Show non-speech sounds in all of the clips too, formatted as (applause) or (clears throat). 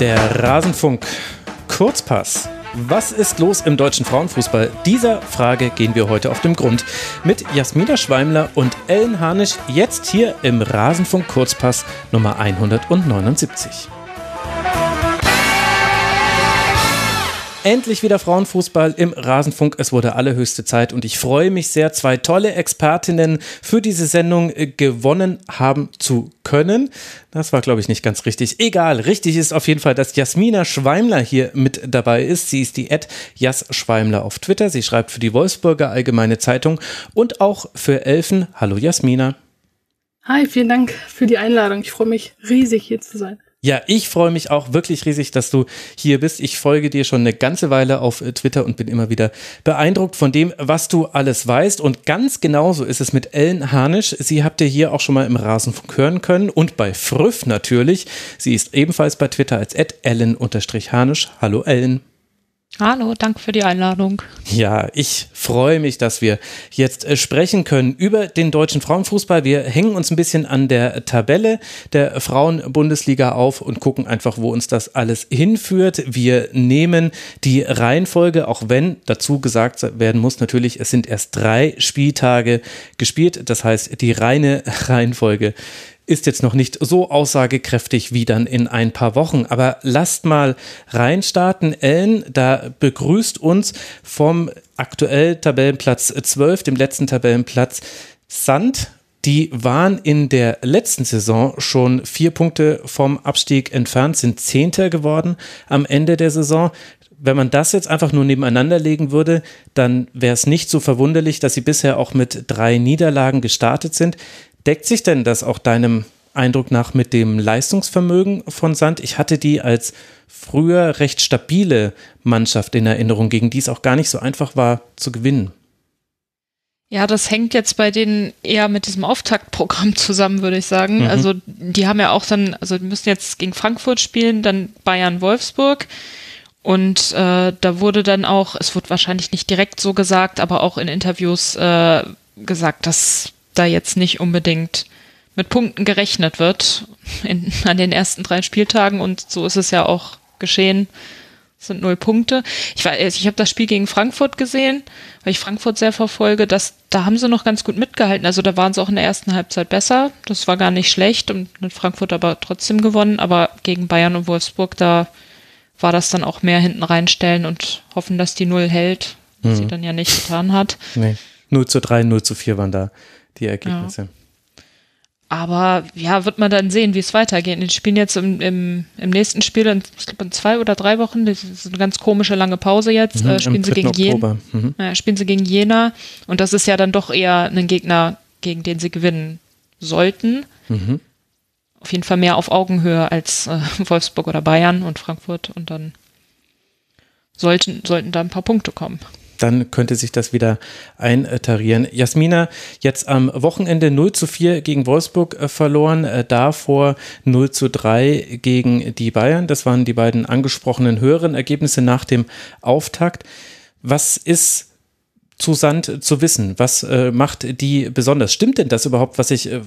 Der Rasenfunk Kurzpass. Was ist los im deutschen Frauenfußball? Dieser Frage gehen wir heute auf den Grund. Mit Jasmina Schweimler und Ellen Harnisch jetzt hier im Rasenfunk Kurzpass Nummer 179. Endlich wieder Frauenfußball im Rasenfunk. Es wurde allerhöchste Zeit und ich freue mich sehr, zwei tolle Expertinnen für diese Sendung äh, gewonnen haben zu können. Das war, glaube ich, nicht ganz richtig. Egal, richtig ist auf jeden Fall, dass Jasmina Schweimler hier mit dabei ist. Sie ist die Ed Jas Schweimler auf Twitter. Sie schreibt für die Wolfsburger Allgemeine Zeitung und auch für Elfen. Hallo Jasmina. Hi, vielen Dank für die Einladung. Ich freue mich riesig hier zu sein. Ja, ich freue mich auch wirklich riesig, dass du hier bist. Ich folge dir schon eine ganze Weile auf äh, Twitter und bin immer wieder beeindruckt von dem, was du alles weißt. Und ganz genauso ist es mit Ellen Harnisch. Sie habt ihr hier auch schon mal im Rasenfunk hören können und bei Früff natürlich. Sie ist ebenfalls bei Twitter als ellen-harnisch. Hallo Ellen. Hallo, danke für die Einladung. Ja, ich freue mich, dass wir jetzt äh, sprechen können über den deutschen Frauenfußball. Wir hängen uns ein bisschen an der Tabelle der Frauenbundesliga auf und gucken einfach, wo uns das alles hinführt. Wir nehmen die Reihenfolge, auch wenn dazu gesagt werden muss, natürlich, es sind erst drei Spieltage gespielt. Das heißt, die reine (laughs) Reihenfolge ist jetzt noch nicht so aussagekräftig wie dann in ein paar Wochen. Aber lasst mal reinstarten. Ellen, da begrüßt uns vom aktuell Tabellenplatz 12, dem letzten Tabellenplatz, Sand. Die waren in der letzten Saison schon vier Punkte vom Abstieg entfernt, sind Zehnter geworden am Ende der Saison wenn man das jetzt einfach nur nebeneinander legen würde, dann wäre es nicht so verwunderlich, dass sie bisher auch mit drei Niederlagen gestartet sind. Deckt sich denn das auch deinem Eindruck nach mit dem Leistungsvermögen von Sand? Ich hatte die als früher recht stabile Mannschaft in Erinnerung, gegen die es auch gar nicht so einfach war zu gewinnen. Ja, das hängt jetzt bei denen eher mit diesem Auftaktprogramm zusammen, würde ich sagen. Mhm. Also die haben ja auch dann, also die müssen jetzt gegen Frankfurt spielen, dann Bayern Wolfsburg. Und äh, da wurde dann auch, es wird wahrscheinlich nicht direkt so gesagt, aber auch in Interviews äh, gesagt, dass da jetzt nicht unbedingt mit Punkten gerechnet wird in, an den ersten drei Spieltagen und so ist es ja auch geschehen. Es sind null Punkte. Ich, war, ich habe das Spiel gegen Frankfurt gesehen, weil ich Frankfurt sehr verfolge. Das, da haben sie noch ganz gut mitgehalten. Also da waren sie auch in der ersten Halbzeit besser. Das war gar nicht schlecht und mit Frankfurt aber trotzdem gewonnen. Aber gegen Bayern und Wolfsburg, da war das dann auch mehr hinten reinstellen und hoffen, dass die Null hält, was mhm. sie dann ja nicht getan hat. Nee. 0 zu 3, 0 zu 4 waren da die Ergebnisse. Ja. Aber ja, wird man dann sehen, wie es weitergeht. Die spielen jetzt im, im, im nächsten Spiel, in, ich glaube in zwei oder drei Wochen, das ist eine ganz komische lange Pause jetzt, mhm, äh, spielen sie gegen Jena. Mhm. Ja, spielen sie gegen Jena. Und das ist ja dann doch eher ein Gegner, gegen den sie gewinnen sollten. Mhm. Auf jeden Fall mehr auf Augenhöhe als äh, Wolfsburg oder Bayern und Frankfurt. Und dann sollten, sollten da ein paar Punkte kommen dann könnte sich das wieder eintarieren. Jasmina, jetzt am Wochenende 0 zu 4 gegen Wolfsburg äh, verloren, äh, davor 0 zu 3 gegen die Bayern. Das waren die beiden angesprochenen höheren Ergebnisse nach dem Auftakt. Was ist zu Sand zu wissen? Was äh, macht die besonders? Stimmt denn das überhaupt, was ich äh,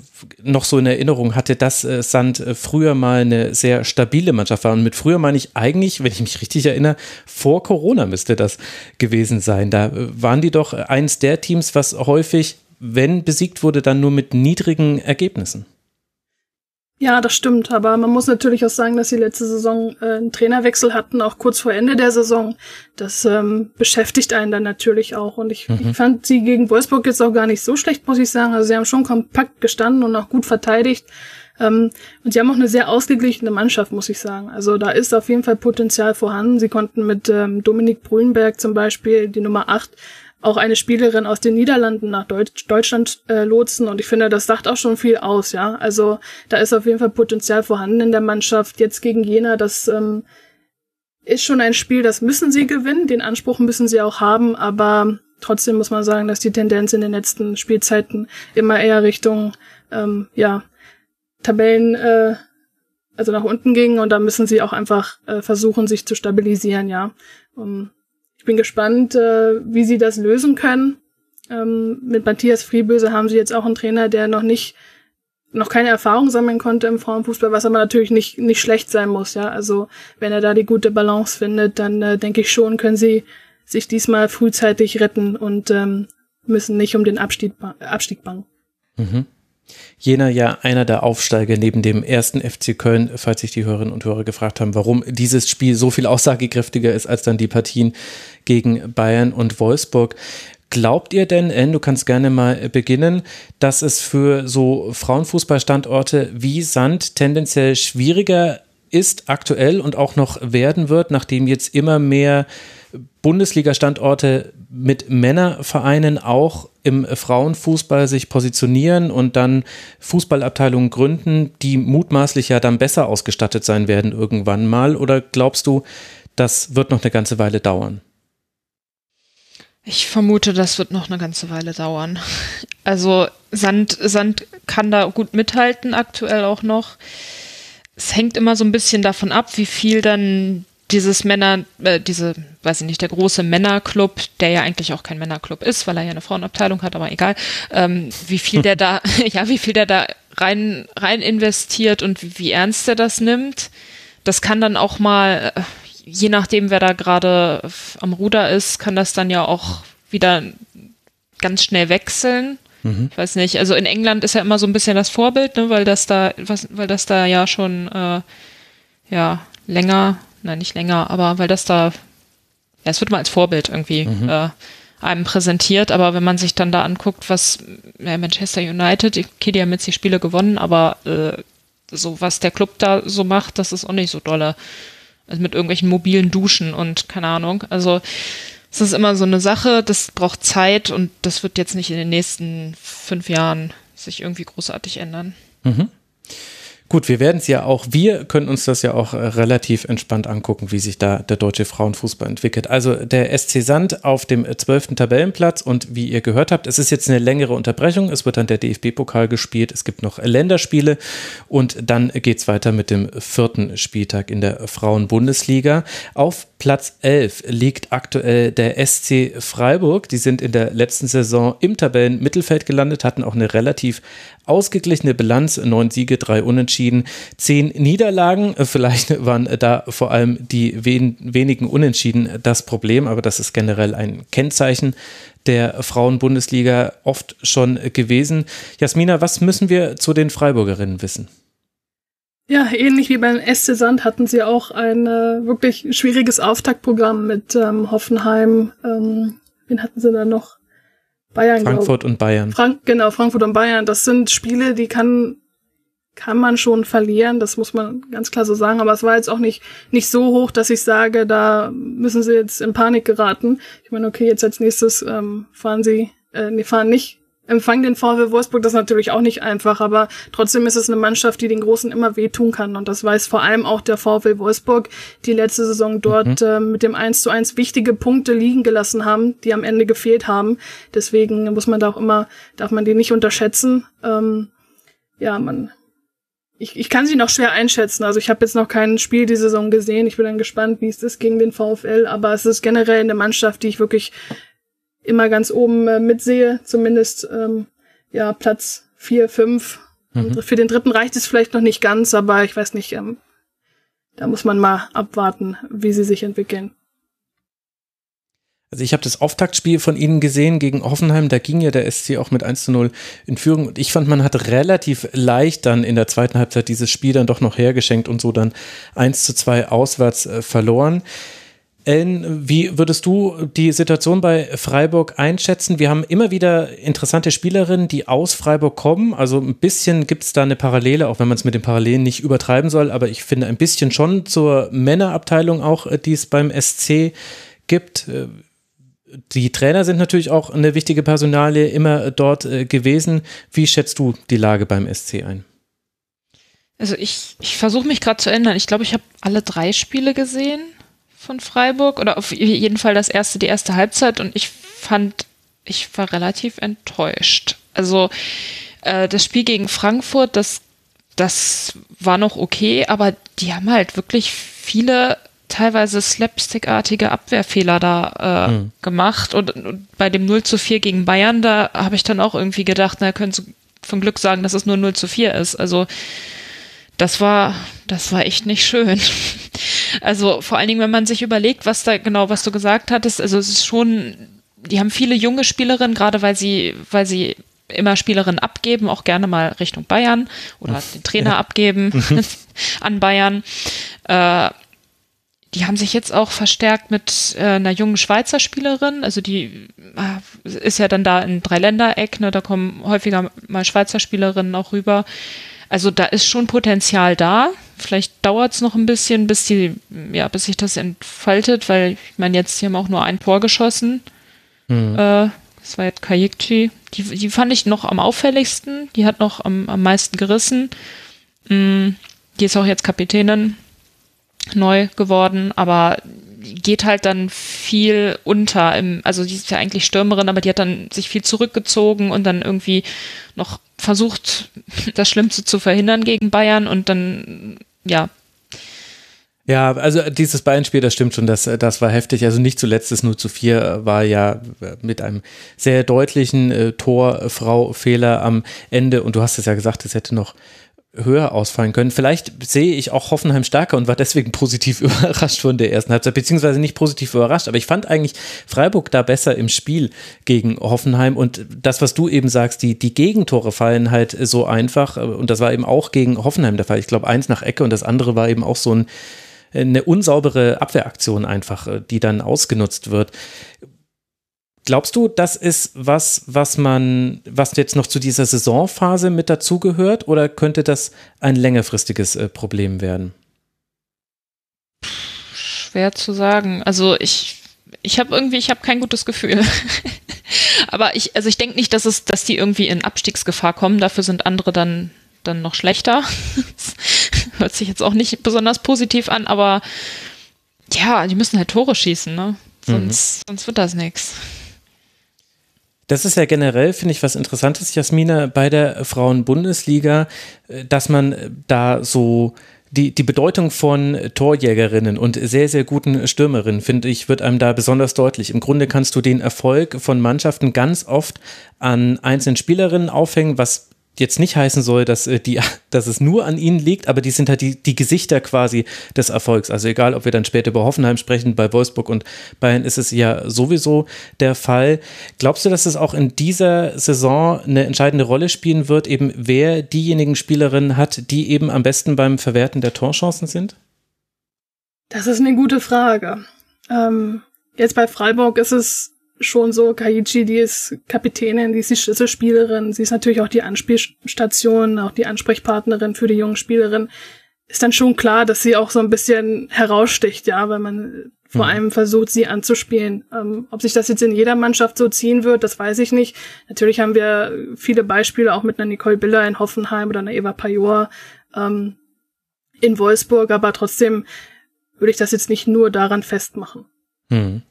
noch so in Erinnerung hatte, dass äh, Sand äh, früher mal eine sehr stabile Mannschaft war? Und mit früher meine ich eigentlich, wenn ich mich richtig erinnere, vor Corona müsste das gewesen sein. Da äh, waren die doch eins der Teams, was häufig, wenn besiegt wurde, dann nur mit niedrigen Ergebnissen. Ja, das stimmt. Aber man muss natürlich auch sagen, dass sie letzte Saison äh, einen Trainerwechsel hatten, auch kurz vor Ende der Saison. Das ähm, beschäftigt einen dann natürlich auch. Und ich, mhm. ich fand sie gegen Wolfsburg jetzt auch gar nicht so schlecht, muss ich sagen. Also sie haben schon kompakt gestanden und auch gut verteidigt. Ähm, und sie haben auch eine sehr ausgeglichene Mannschaft, muss ich sagen. Also da ist auf jeden Fall Potenzial vorhanden. Sie konnten mit ähm, Dominik Brülenberg zum Beispiel, die Nummer 8, auch eine Spielerin aus den Niederlanden nach Deutsch, Deutschland äh, lotsen und ich finde, das sagt auch schon viel aus, ja. Also da ist auf jeden Fall Potenzial vorhanden in der Mannschaft. Jetzt gegen Jena, das ähm, ist schon ein Spiel, das müssen sie gewinnen, den Anspruch müssen sie auch haben, aber trotzdem muss man sagen, dass die Tendenz in den letzten Spielzeiten immer eher Richtung ähm, ja Tabellen äh, also nach unten ging und da müssen sie auch einfach äh, versuchen, sich zu stabilisieren, ja. Um, ich bin gespannt, äh, wie sie das lösen können. Ähm, mit Matthias Frieböse haben sie jetzt auch einen Trainer, der noch nicht noch keine Erfahrung sammeln konnte im Frauenfußball, was aber natürlich nicht, nicht schlecht sein muss, ja. Also wenn er da die gute Balance findet, dann äh, denke ich schon, können sie sich diesmal frühzeitig retten und ähm, müssen nicht um den Abstieg, Abstieg bangen. Mhm. Jener ja einer der Aufsteiger neben dem ersten FC Köln, falls sich die Hörerinnen und Hörer gefragt haben, warum dieses Spiel so viel aussagekräftiger ist als dann die Partien gegen Bayern und Wolfsburg. Glaubt ihr denn, Anne, du kannst gerne mal beginnen, dass es für so Frauenfußballstandorte wie Sand tendenziell schwieriger ist aktuell und auch noch werden wird, nachdem jetzt immer mehr Bundesliga-Standorte mit Männervereinen auch im Frauenfußball sich positionieren und dann Fußballabteilungen gründen, die mutmaßlich ja dann besser ausgestattet sein werden irgendwann mal? Oder glaubst du, das wird noch eine ganze Weile dauern? Ich vermute, das wird noch eine ganze Weile dauern. Also Sand, Sand kann da gut mithalten, aktuell auch noch. Es hängt immer so ein bisschen davon ab, wie viel dann dieses Männer, äh, diese, weiß ich nicht, der große Männerclub, der ja eigentlich auch kein Männerclub ist, weil er ja eine Frauenabteilung hat, aber egal, ähm, wie viel der da, (laughs) ja, wie viel der da rein, rein investiert und wie, wie ernst er das nimmt. Das kann dann auch mal, äh, je nachdem, wer da gerade am Ruder ist, kann das dann ja auch wieder ganz schnell wechseln. Mhm. Ich weiß nicht, also in England ist ja immer so ein bisschen das Vorbild, ne, weil das da, was, weil das da ja schon äh, ja länger nein, nicht länger, aber weil das da, ja, es wird mal als Vorbild irgendwie mhm. äh, einem präsentiert, aber wenn man sich dann da anguckt, was ja, Manchester United, okay, die haben jetzt die Spiele gewonnen, aber äh, so was der Club da so macht, das ist auch nicht so dolle. Also mit irgendwelchen mobilen Duschen und keine Ahnung. Also es ist immer so eine Sache, das braucht Zeit und das wird jetzt nicht in den nächsten fünf Jahren sich irgendwie großartig ändern. Mhm. Gut, wir werden es ja auch, wir können uns das ja auch äh, relativ entspannt angucken, wie sich da der deutsche Frauenfußball entwickelt. Also der SC Sand auf dem zwölften Tabellenplatz und wie ihr gehört habt, es ist jetzt eine längere Unterbrechung, es wird dann der DFB-Pokal gespielt, es gibt noch Länderspiele und dann geht es weiter mit dem vierten Spieltag in der Frauenbundesliga. Auf Platz 11 liegt aktuell der SC Freiburg. Die sind in der letzten Saison im Tabellenmittelfeld gelandet, hatten auch eine relativ ausgeglichene Bilanz, neun Siege, drei Unentschieden, zehn Niederlagen. Vielleicht (laughs) waren da vor allem die wen wenigen Unentschieden das Problem, aber das ist generell ein Kennzeichen der Frauenbundesliga oft schon gewesen. Jasmina, was müssen wir zu den Freiburgerinnen wissen? Ja, ähnlich wie beim SC Sand hatten sie auch ein äh, wirklich schwieriges Auftaktprogramm mit ähm, Hoffenheim. Ähm, wen hatten sie da noch? Bayern. Frankfurt und Bayern. Frank genau, Frankfurt und Bayern. Das sind Spiele, die kann, kann man schon verlieren. Das muss man ganz klar so sagen. Aber es war jetzt auch nicht, nicht so hoch, dass ich sage, da müssen sie jetzt in Panik geraten. Ich meine, okay, jetzt als nächstes ähm, fahren sie, äh, nee, fahren nicht empfangen den VfL Wolfsburg, das ist natürlich auch nicht einfach, aber trotzdem ist es eine Mannschaft, die den Großen immer wehtun kann. Und das weiß vor allem auch der VfL Wolfsburg, die letzte Saison dort mhm. äh, mit dem 1 zu 1 wichtige Punkte liegen gelassen haben, die am Ende gefehlt haben. Deswegen muss man da auch immer, darf man die nicht unterschätzen. Ähm, ja, man, ich, ich kann sie noch schwer einschätzen. Also ich habe jetzt noch kein Spiel die Saison gesehen. Ich bin dann gespannt, wie es ist gegen den VfL. Aber es ist generell eine Mannschaft, die ich wirklich immer ganz oben äh, mitsehe, zumindest ähm, ja Platz vier, fünf. Mhm. Für den dritten reicht es vielleicht noch nicht ganz, aber ich weiß nicht, ähm, da muss man mal abwarten, wie sie sich entwickeln. Also ich habe das Auftaktspiel von ihnen gesehen gegen Hoffenheim, da ging ja der SC auch mit 1 zu 0 in Führung und ich fand, man hat relativ leicht dann in der zweiten Halbzeit dieses Spiel dann doch noch hergeschenkt und so dann 1 zu 2 auswärts äh, verloren. Ellen, wie würdest du die Situation bei Freiburg einschätzen? Wir haben immer wieder interessante Spielerinnen, die aus Freiburg kommen. Also ein bisschen gibt es da eine Parallele, auch wenn man es mit den Parallelen nicht übertreiben soll, aber ich finde ein bisschen schon zur Männerabteilung auch, äh, die es beim SC gibt. Äh, die Trainer sind natürlich auch eine wichtige Personalie immer dort äh, gewesen. Wie schätzt du die Lage beim SC ein? Also ich, ich versuche mich gerade zu ändern. Ich glaube, ich habe alle drei Spiele gesehen von Freiburg oder auf jeden Fall das erste, die erste Halbzeit und ich fand, ich war relativ enttäuscht. Also äh, das Spiel gegen Frankfurt, das, das war noch okay, aber die haben halt wirklich viele teilweise slapstickartige Abwehrfehler da äh, mhm. gemacht und, und, bei dem 0 zu 4 gegen Bayern, da habe ich dann auch irgendwie gedacht, na, können sie von Glück sagen, dass es nur 0 zu 4 ist. Also das war, das war echt nicht schön. Also vor allen Dingen, wenn man sich überlegt, was da genau, was du gesagt hattest, also es ist schon, die haben viele junge Spielerinnen, gerade weil sie, weil sie immer Spielerinnen abgeben, auch gerne mal Richtung Bayern oder den Trainer ja. abgeben (laughs) (laughs) an Bayern. Äh, die haben sich jetzt auch verstärkt mit äh, einer jungen Schweizer Spielerin. Also die äh, ist ja dann da in Dreiländereck, ne? da kommen häufiger mal Schweizer Spielerinnen auch rüber. Also da ist schon Potenzial da. Vielleicht dauert es noch ein bisschen, bis die, ja, bis sich das entfaltet, weil ich meine, jetzt hier haben auch nur ein Tor geschossen. Mhm. Äh, das war jetzt Kajikci. Die, die fand ich noch am auffälligsten. Die hat noch am, am meisten gerissen. Mhm. Die ist auch jetzt Kapitänin neu geworden, aber geht halt dann viel unter. Im, also die ist ja eigentlich Stürmerin, aber die hat dann sich viel zurückgezogen und dann irgendwie noch versucht, (laughs) das Schlimmste zu verhindern gegen Bayern und dann, ja. Ja, also dieses Bayern-Spiel, das stimmt schon, das, das war heftig. Also nicht zuletzt das 0 zu 4 war ja mit einem sehr deutlichen äh, Torfrau-Fehler am Ende und du hast es ja gesagt, es hätte noch höher ausfallen können. Vielleicht sehe ich auch Hoffenheim stärker und war deswegen (laughs) positiv überrascht von der ersten Halbzeit, beziehungsweise nicht positiv überrascht, aber ich fand eigentlich Freiburg da besser im Spiel gegen Hoffenheim und das, was du eben sagst, die, die Gegentore fallen halt so einfach und das war eben auch gegen Hoffenheim der Fall. Ich glaube, eins nach Ecke und das andere war eben auch so ein, eine unsaubere Abwehraktion einfach, die dann ausgenutzt wird. Glaubst du, das ist was, was man, was jetzt noch zu dieser Saisonphase mit dazugehört, oder könnte das ein längerfristiges äh, Problem werden? Schwer zu sagen. Also ich, ich habe irgendwie, ich habe kein gutes Gefühl. (laughs) Aber ich, also ich denke nicht, dass es, dass die irgendwie in Abstiegsgefahr kommen. Dafür sind andere dann, dann noch schlechter. (laughs) hört sich jetzt auch nicht besonders positiv an, aber ja, die müssen halt Tore schießen, ne? Sonst, mhm. sonst wird das nichts. Das ist ja generell, finde ich, was Interessantes, Jasmina, bei der Frauenbundesliga, äh, dass man äh, da so die, die Bedeutung von Torjägerinnen und sehr, sehr guten Stürmerinnen, finde ich, wird einem da besonders deutlich. Im Grunde kannst du den Erfolg von Mannschaften ganz oft an einzelnen Spielerinnen aufhängen, was jetzt nicht heißen soll, dass, äh, die, (laughs) dass es nur an ihnen liegt, aber die sind halt die, die Gesichter quasi des Erfolgs. Also egal, ob wir dann später über Hoffenheim sprechen, bei Wolfsburg und Bayern ist es ja sowieso der Fall. Glaubst du, dass es auch in dieser Saison eine entscheidende Rolle spielen wird, eben wer diejenigen Spielerinnen hat, die eben am besten beim Verwerten der Torchancen sind? Das ist eine gute Frage. Ähm, jetzt bei Freiburg ist es schon so, Kaiichi, die ist Kapitänin, die ist die Schlüsselspielerin, sie ist natürlich auch die Anspielstation, auch die Ansprechpartnerin für die jungen Spielerinnen. Ist dann schon klar, dass sie auch so ein bisschen heraussticht, ja, weil man vor mhm. allem versucht, sie anzuspielen. Ähm, ob sich das jetzt in jeder Mannschaft so ziehen wird, das weiß ich nicht. Natürlich haben wir viele Beispiele auch mit einer Nicole Biller in Hoffenheim oder einer Eva Pajor ähm, in Wolfsburg, aber trotzdem würde ich das jetzt nicht nur daran festmachen. Mhm.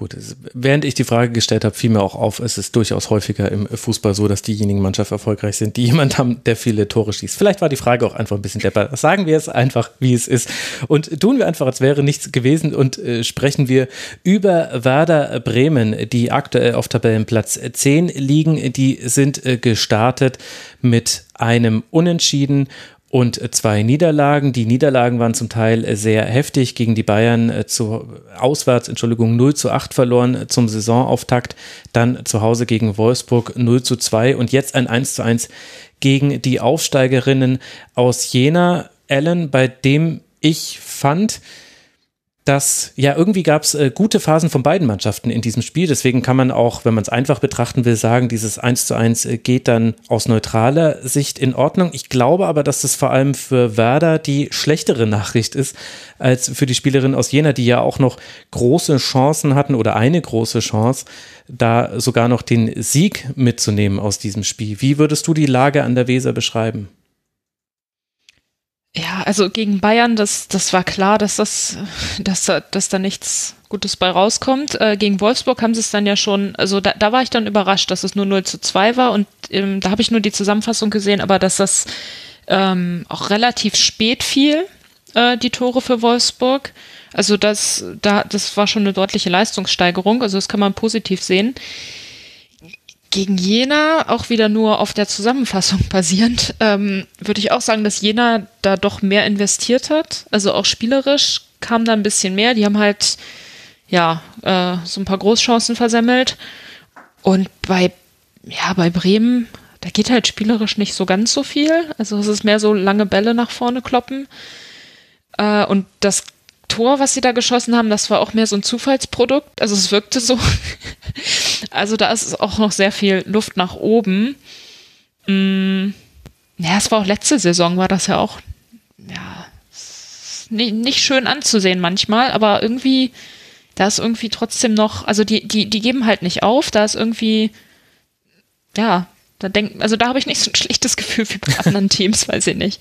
Gut, während ich die Frage gestellt habe, fiel mir auch auf, es ist durchaus häufiger im Fußball so, dass diejenigen Mannschaft erfolgreich sind, die (laughs) jemand haben, der viele Tore schießt. Vielleicht war die Frage auch einfach ein bisschen depper. Sagen wir es einfach, wie es ist. Und tun wir einfach, als wäre nichts gewesen und äh, sprechen wir über Werder Bremen, die aktuell auf Tabellenplatz 10 liegen. Die sind äh, gestartet mit einem Unentschieden und zwei Niederlagen. Die Niederlagen waren zum Teil sehr heftig gegen die Bayern äh, zu auswärts, Entschuldigung, 0 zu 8 verloren zum Saisonauftakt, dann zu Hause gegen Wolfsburg 0 zu 2 und jetzt ein 1 zu 1 gegen die Aufsteigerinnen aus Jena. Allen, bei dem ich fand, dass ja irgendwie gab es äh, gute Phasen von beiden Mannschaften in diesem Spiel. Deswegen kann man auch, wenn man es einfach betrachten will, sagen, dieses 1 zu 1 äh, geht dann aus neutraler Sicht in Ordnung. Ich glaube aber, dass das vor allem für Werder die schlechtere Nachricht ist als für die Spielerin aus Jena, die ja auch noch große Chancen hatten oder eine große Chance, da sogar noch den Sieg mitzunehmen aus diesem Spiel. Wie würdest du die Lage an der Weser beschreiben? Ja, also gegen Bayern, das, das war klar, dass das, dass, dass da nichts Gutes bei rauskommt. Äh, gegen Wolfsburg haben sie es dann ja schon, also da, da war ich dann überrascht, dass es nur 0 zu 2 war und ähm, da habe ich nur die Zusammenfassung gesehen, aber dass das ähm, auch relativ spät fiel, äh, die Tore für Wolfsburg. Also das, da, das war schon eine deutliche Leistungssteigerung, also das kann man positiv sehen gegen Jena, auch wieder nur auf der Zusammenfassung basierend, ähm, würde ich auch sagen, dass Jena da doch mehr investiert hat. Also auch spielerisch kam da ein bisschen mehr. Die haben halt, ja, äh, so ein paar Großchancen versemmelt. Und bei, ja, bei Bremen, da geht halt spielerisch nicht so ganz so viel. Also es ist mehr so lange Bälle nach vorne kloppen. Äh, und das Tor, was sie da geschossen haben, das war auch mehr so ein Zufallsprodukt. Also es wirkte so. (laughs) also da ist auch noch sehr viel Luft nach oben. Mm, ja, es war auch letzte Saison, war das ja auch, ja, nicht, schön anzusehen manchmal, aber irgendwie, da ist irgendwie trotzdem noch, also die, die, die geben halt nicht auf, da ist irgendwie, ja, da denkt, also da habe ich nicht so ein (laughs) schlechtes Gefühl wie bei anderen Teams, weiß ich nicht.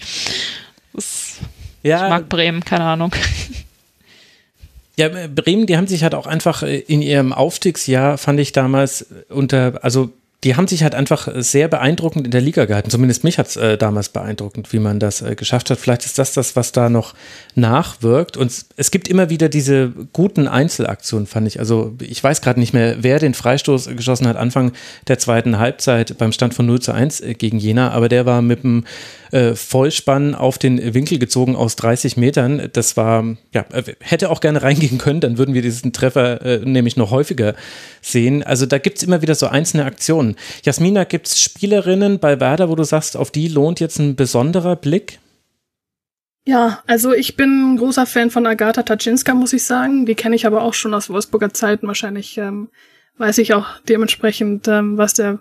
Das, ja, ich mag Bremen, keine Ahnung. (laughs) Ja, Bremen, die haben sich halt auch einfach äh, in ihrem Aufstiegsjahr, fand ich damals unter, also die haben sich halt einfach sehr beeindruckend in der Liga gehalten. Zumindest mich hat es äh, damals beeindruckend, wie man das äh, geschafft hat. Vielleicht ist das das, was da noch nachwirkt. Und es gibt immer wieder diese guten Einzelaktionen, fand ich. Also ich weiß gerade nicht mehr, wer den Freistoß geschossen hat Anfang der zweiten Halbzeit beim Stand von 0 zu 1 äh, gegen Jena. Aber der war mit einem äh, Vollspann auf den Winkel gezogen aus 30 Metern. Das war, ja, äh, hätte auch gerne reingehen können, dann würden wir diesen Treffer äh, nämlich noch häufiger sehen. Also da gibt es immer wieder so einzelne Aktionen. Jasmina, gibt es Spielerinnen bei Werder, wo du sagst, auf die lohnt jetzt ein besonderer Blick? Ja, also ich bin ein großer Fan von Agatha Taczynska, muss ich sagen. Die kenne ich aber auch schon aus Wolfsburger Zeiten. Wahrscheinlich ähm, weiß ich auch dementsprechend, ähm, was der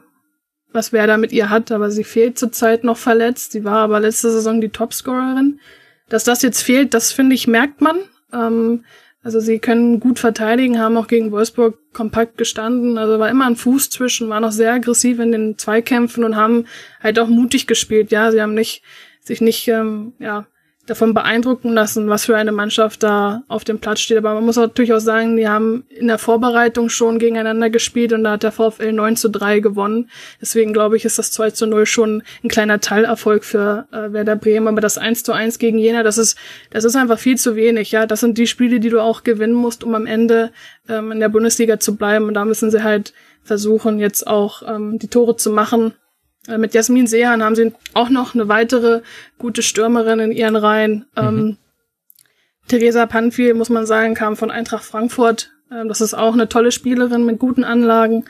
was wer da mit ihr hat, aber sie fehlt zurzeit noch verletzt. Sie war aber letzte Saison die Topscorerin. Dass das jetzt fehlt, das finde ich, merkt man. Ähm, also sie können gut verteidigen, haben auch gegen Wolfsburg kompakt gestanden. Also war immer ein Fuß zwischen, waren auch sehr aggressiv in den Zweikämpfen und haben halt auch mutig gespielt. Ja, sie haben nicht sich nicht ähm, ja davon beeindrucken lassen, was für eine Mannschaft da auf dem Platz steht. Aber man muss natürlich auch sagen, die haben in der Vorbereitung schon gegeneinander gespielt und da hat der VfL 9 zu 3 gewonnen. Deswegen glaube ich, ist das 2 zu 0 schon ein kleiner Teilerfolg für äh, Werder Bremen. Aber das 1 zu 1 gegen Jena, das ist, das ist einfach viel zu wenig. Ja, das sind die Spiele, die du auch gewinnen musst, um am Ende ähm, in der Bundesliga zu bleiben. Und da müssen sie halt versuchen, jetzt auch ähm, die Tore zu machen mit Jasmin Sehan haben sie auch noch eine weitere gute Stürmerin in ihren Reihen. Mhm. Ähm, Theresa Panfil, muss man sagen, kam von Eintracht Frankfurt. Ähm, das ist auch eine tolle Spielerin mit guten Anlagen.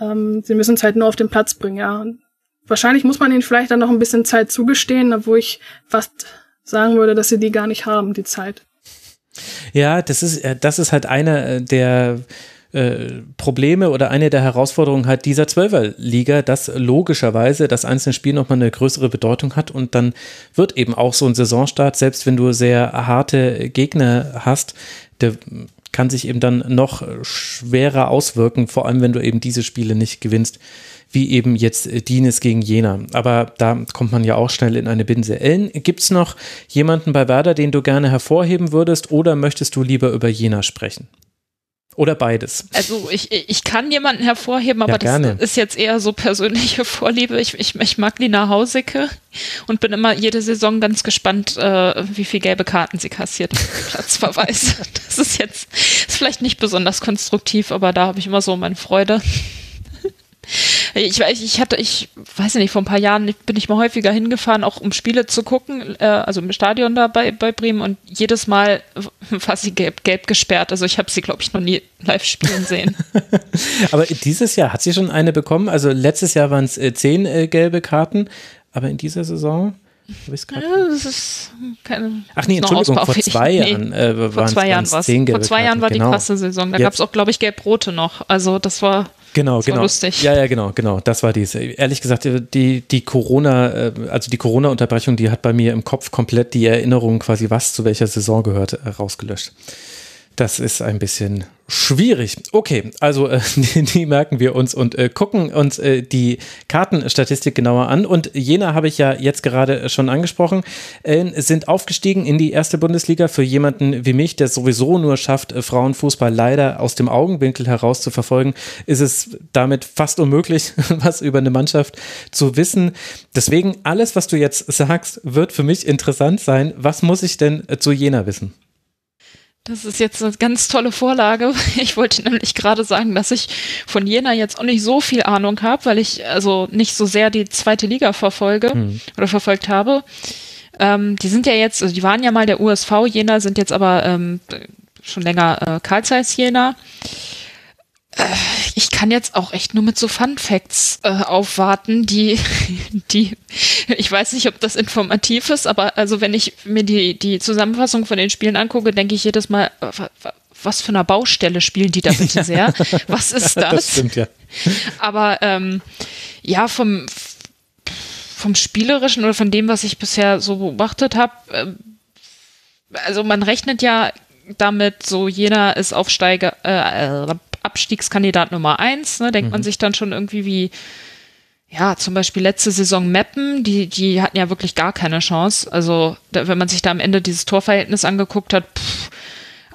Ähm, sie müssen es halt nur auf den Platz bringen, ja. Und wahrscheinlich muss man ihnen vielleicht dann noch ein bisschen Zeit zugestehen, obwohl ich fast sagen würde, dass sie die gar nicht haben, die Zeit. Ja, das ist, äh, das ist halt einer äh, der äh, Probleme oder eine der Herausforderungen hat dieser Zwölferliga, dass logischerweise das einzelne Spiel nochmal eine größere Bedeutung hat und dann wird eben auch so ein Saisonstart, selbst wenn du sehr harte Gegner hast, der kann sich eben dann noch schwerer auswirken, vor allem wenn du eben diese Spiele nicht gewinnst, wie eben jetzt Dienes gegen Jena. Aber da kommt man ja auch schnell in eine Binse. Ellen, gibt es noch jemanden bei Werder, den du gerne hervorheben würdest oder möchtest du lieber über Jena sprechen? Oder beides? Also ich, ich kann jemanden hervorheben, aber ja, das ist jetzt eher so persönliche (laughs) Vorliebe. Ich, ich, ich mag Lina Hausecke und bin immer jede Saison ganz gespannt, äh, wie viel gelbe Karten sie kassiert. Platzverweis. (laughs) Das ist jetzt ist vielleicht nicht besonders konstruktiv, aber da habe ich immer so meine Freude. Ich, ich hatte, ich weiß nicht, vor ein paar Jahren bin ich mal häufiger hingefahren, auch um Spiele zu gucken, äh, also im Stadion da bei, bei Bremen und jedes Mal (laughs) war sie gelb, gelb gesperrt. Also ich habe sie, glaube ich, noch nie live spielen sehen. (laughs) aber dieses Jahr hat sie schon eine bekommen. Also letztes Jahr waren es äh, zehn äh, gelbe Karten, aber in dieser Saison ja, das ist keine, Ach nee, Entschuldigung, vor (laughs) zwei Jahren nee, äh, vor zwei Jahren war Vor zwei Jahren war genau. die krasse Saison. Da gab es auch, glaube ich, gelb-rote noch. Also das war Genau, das genau. lustig. Ja, ja, genau, genau. Das war diese. Ehrlich gesagt, die, die Corona, äh, also die Corona-Unterbrechung, die hat bei mir im Kopf komplett die Erinnerung quasi, was zu welcher Saison gehört, äh, rausgelöscht. Das ist ein bisschen schwierig. Okay, also äh, (laughs) die, merken wir uns und äh, gucken uns äh, die Kartenstatistik genauer an. Und Jena habe ich ja jetzt gerade schon angesprochen, äh, sind aufgestiegen in die erste Bundesliga für jemanden wie mich, der sowieso nur schafft, äh, Frauenfußball leider aus dem Augenwinkel heraus zu verfolgen, ist es damit fast unmöglich, (laughs) was über eine Mannschaft zu wissen. Deswegen alles, was du jetzt sagst, wird für mich interessant sein. Was muss ich denn äh, zu Jena wissen? Das ist jetzt eine ganz tolle Vorlage. (laughs) Ich wollte nämlich gerade sagen, dass ich von Jena jetzt auch nicht so viel Ahnung habe, weil ich also nicht so sehr die zweite Liga verfolge hm. oder verfolgt habe. Ähm, die sind ja jetzt, also die waren ja mal der USV Jena, sind jetzt aber ähm, schon länger äh, Karl Jena. Äh, ich kann jetzt auch echt nur mit so Fun Facts äh, aufwarten, die, (laughs) die, ich weiß nicht, ob das informativ ist, aber also wenn ich mir die, die Zusammenfassung von den Spielen angucke, denke ich jedes Mal, äh, was für eine Baustelle spielen die da bitte (laughs) sehr? Was ist das? das stimmt, ja. Aber ähm, ja, vom, vom Spielerischen oder von dem, was ich bisher so beobachtet habe, äh, also man rechnet ja damit, so jener ist Aufsteiger, äh, Abstiegskandidat Nummer eins, ne, denkt mhm. man sich dann schon irgendwie wie, ja, zum Beispiel letzte Saison Meppen, die, die hatten ja wirklich gar keine Chance. Also, da, wenn man sich da am Ende dieses Torverhältnis angeguckt hat, pff,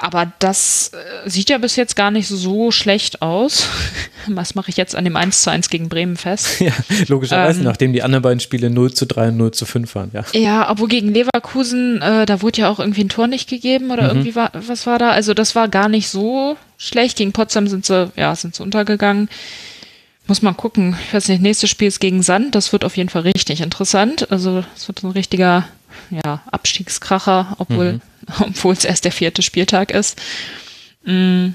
aber das äh, sieht ja bis jetzt gar nicht so schlecht aus. (laughs) Was mache ich jetzt an dem 1 zu 1 gegen Bremen fest? (laughs) Ja, logischerweise, ähm, nachdem die anderen beiden Spiele 0 zu 3 und 0 zu 5 waren, ja. Ja, obwohl gegen Leverkusen, äh, da wurde ja auch irgendwie ein Tor nicht gegeben oder mhm. irgendwie war, was war da? Also das war gar nicht so schlecht. Gegen Potsdam sind sie, ja, sind sie untergegangen. Muss man gucken. Ich weiß nicht, nächstes Spiel ist gegen Sand. Das wird auf jeden Fall richtig interessant. Also es wird ein richtiger ja, Abstiegskracher, obwohl mhm. (laughs) obwohl es erst der vierte Spieltag ist. Mm,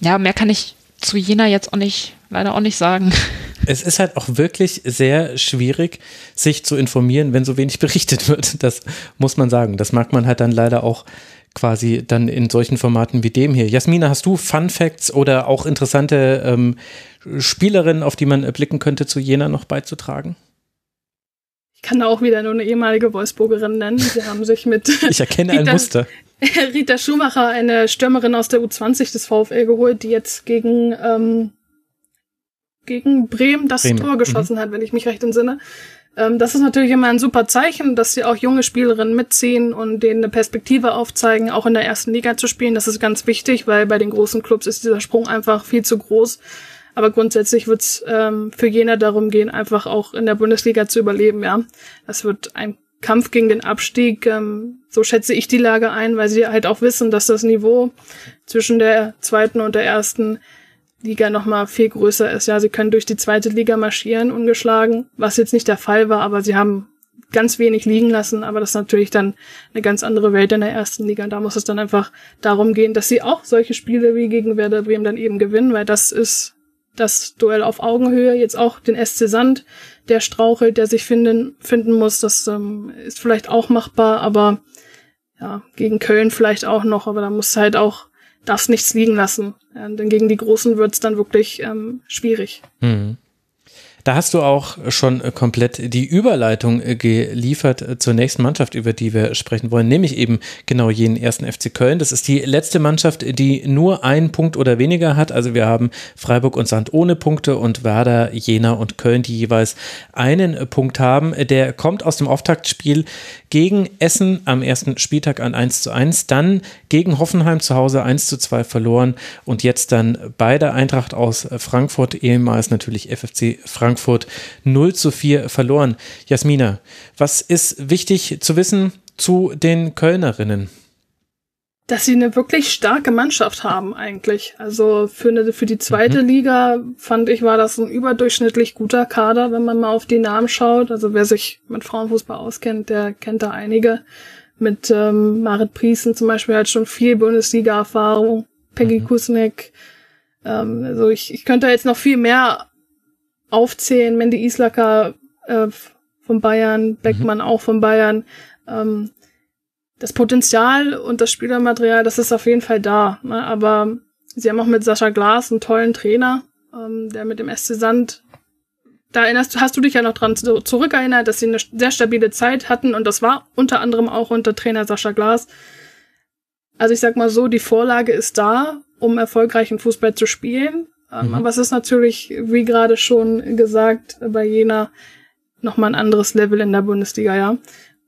ja, mehr kann ich zu Jena jetzt auch nicht, leider auch nicht sagen. (laughs) Es ist halt auch wirklich sehr schwierig, sich zu informieren, wenn so wenig (laughs) berichtet wird. Das muss man sagen. Das mag man halt dann leider auch quasi dann in solchen Formaten wie dem hier. Jasmina, hast du Fun Facts oder auch interessante ähm, Spielerinnen, auf die man blicken könnte, zu Jena noch beizutragen? Ich kann auch wieder nur eine ehemalige Wolfsburgerin nennen. Sie haben sich mit (laughs) ich erkenne Rita, ein Muster. (laughs) Rita Schumacher, eine Stürmerin aus der U20 des VfL geholt, die jetzt gegen ähm, gegen Bremen das Bremen. Tor geschossen mhm. hat, wenn ich mich recht entsinne. Ähm, das ist natürlich immer ein super Zeichen, dass sie auch junge Spielerinnen mitziehen und denen eine Perspektive aufzeigen, auch in der ersten Liga zu spielen. Das ist ganz wichtig, weil bei den großen Clubs ist dieser Sprung einfach viel zu groß. Aber grundsätzlich wird es ähm, für Jena darum gehen, einfach auch in der Bundesliga zu überleben, ja. Das wird ein Kampf gegen den Abstieg, ähm, so schätze ich die Lage ein, weil sie halt auch wissen, dass das Niveau zwischen der zweiten und der ersten Liga nochmal viel größer ist. Ja, sie können durch die zweite Liga marschieren, ungeschlagen, was jetzt nicht der Fall war, aber sie haben ganz wenig liegen lassen, aber das ist natürlich dann eine ganz andere Welt in der ersten Liga. Und da muss es dann einfach darum gehen, dass sie auch solche Spiele wie gegen Werder Bremen dann eben gewinnen, weil das ist das Duell auf Augenhöhe, jetzt auch den SC Sand, der strauchelt, der sich finden, finden muss, das ähm, ist vielleicht auch machbar, aber ja, gegen Köln vielleicht auch noch, aber da muss halt auch, darfst nichts liegen lassen. Ja, denn gegen die Großen wird's dann wirklich ähm, schwierig. Mhm. Da hast du auch schon komplett die Überleitung äh, geliefert äh, zur nächsten Mannschaft, über die wir sprechen wollen, nämlich eben genau jenen ersten FC Köln. Das ist die letzte Mannschaft, die nur einen Punkt oder weniger hat. Also wir haben Freiburg und Sand ohne Punkte und Werder, Jena und Köln, die jeweils einen Punkt haben. Der kommt aus dem Auftaktspiel gegen Essen am ersten Spieltag an 1 zu 1, dann gegen Hoffenheim zu Hause 1 zu 2 verloren und jetzt dann bei der Eintracht aus Frankfurt, ehemals natürlich FFC Frankfurt Frankfurt 0 zu 4 verloren. Jasmina, was ist wichtig zu wissen zu den Kölnerinnen? dass sie eine wirklich starke Mannschaft haben eigentlich. Also für, eine, für die zweite mhm. Liga fand ich, war das ein überdurchschnittlich guter Kader, wenn man mal auf die Namen schaut. Also wer sich mit Frauenfußball auskennt, der kennt da einige. Mit ähm, Marit Priesen zum Beispiel hat schon viel Bundesliga-Erfahrung. Peggy mhm. Kusnek. Ähm, also ich, ich könnte jetzt noch viel mehr aufzählen. Mandy Islacker äh, von Bayern, Beckmann mhm. auch von Bayern. Ähm, das Potenzial und das Spielermaterial, das ist auf jeden Fall da. Ne? Aber sie haben auch mit Sascha Glas einen tollen Trainer, ähm, der mit dem SC Sand da erinnerst, hast du dich ja noch dran zurückerinnert, dass sie eine sehr stabile Zeit hatten und das war unter anderem auch unter Trainer Sascha Glas. Also ich sag mal so, die Vorlage ist da, um erfolgreichen Fußball zu spielen. Mhm. Aber es ist natürlich, wie gerade schon gesagt, bei Jena nochmal ein anderes Level in der Bundesliga, ja.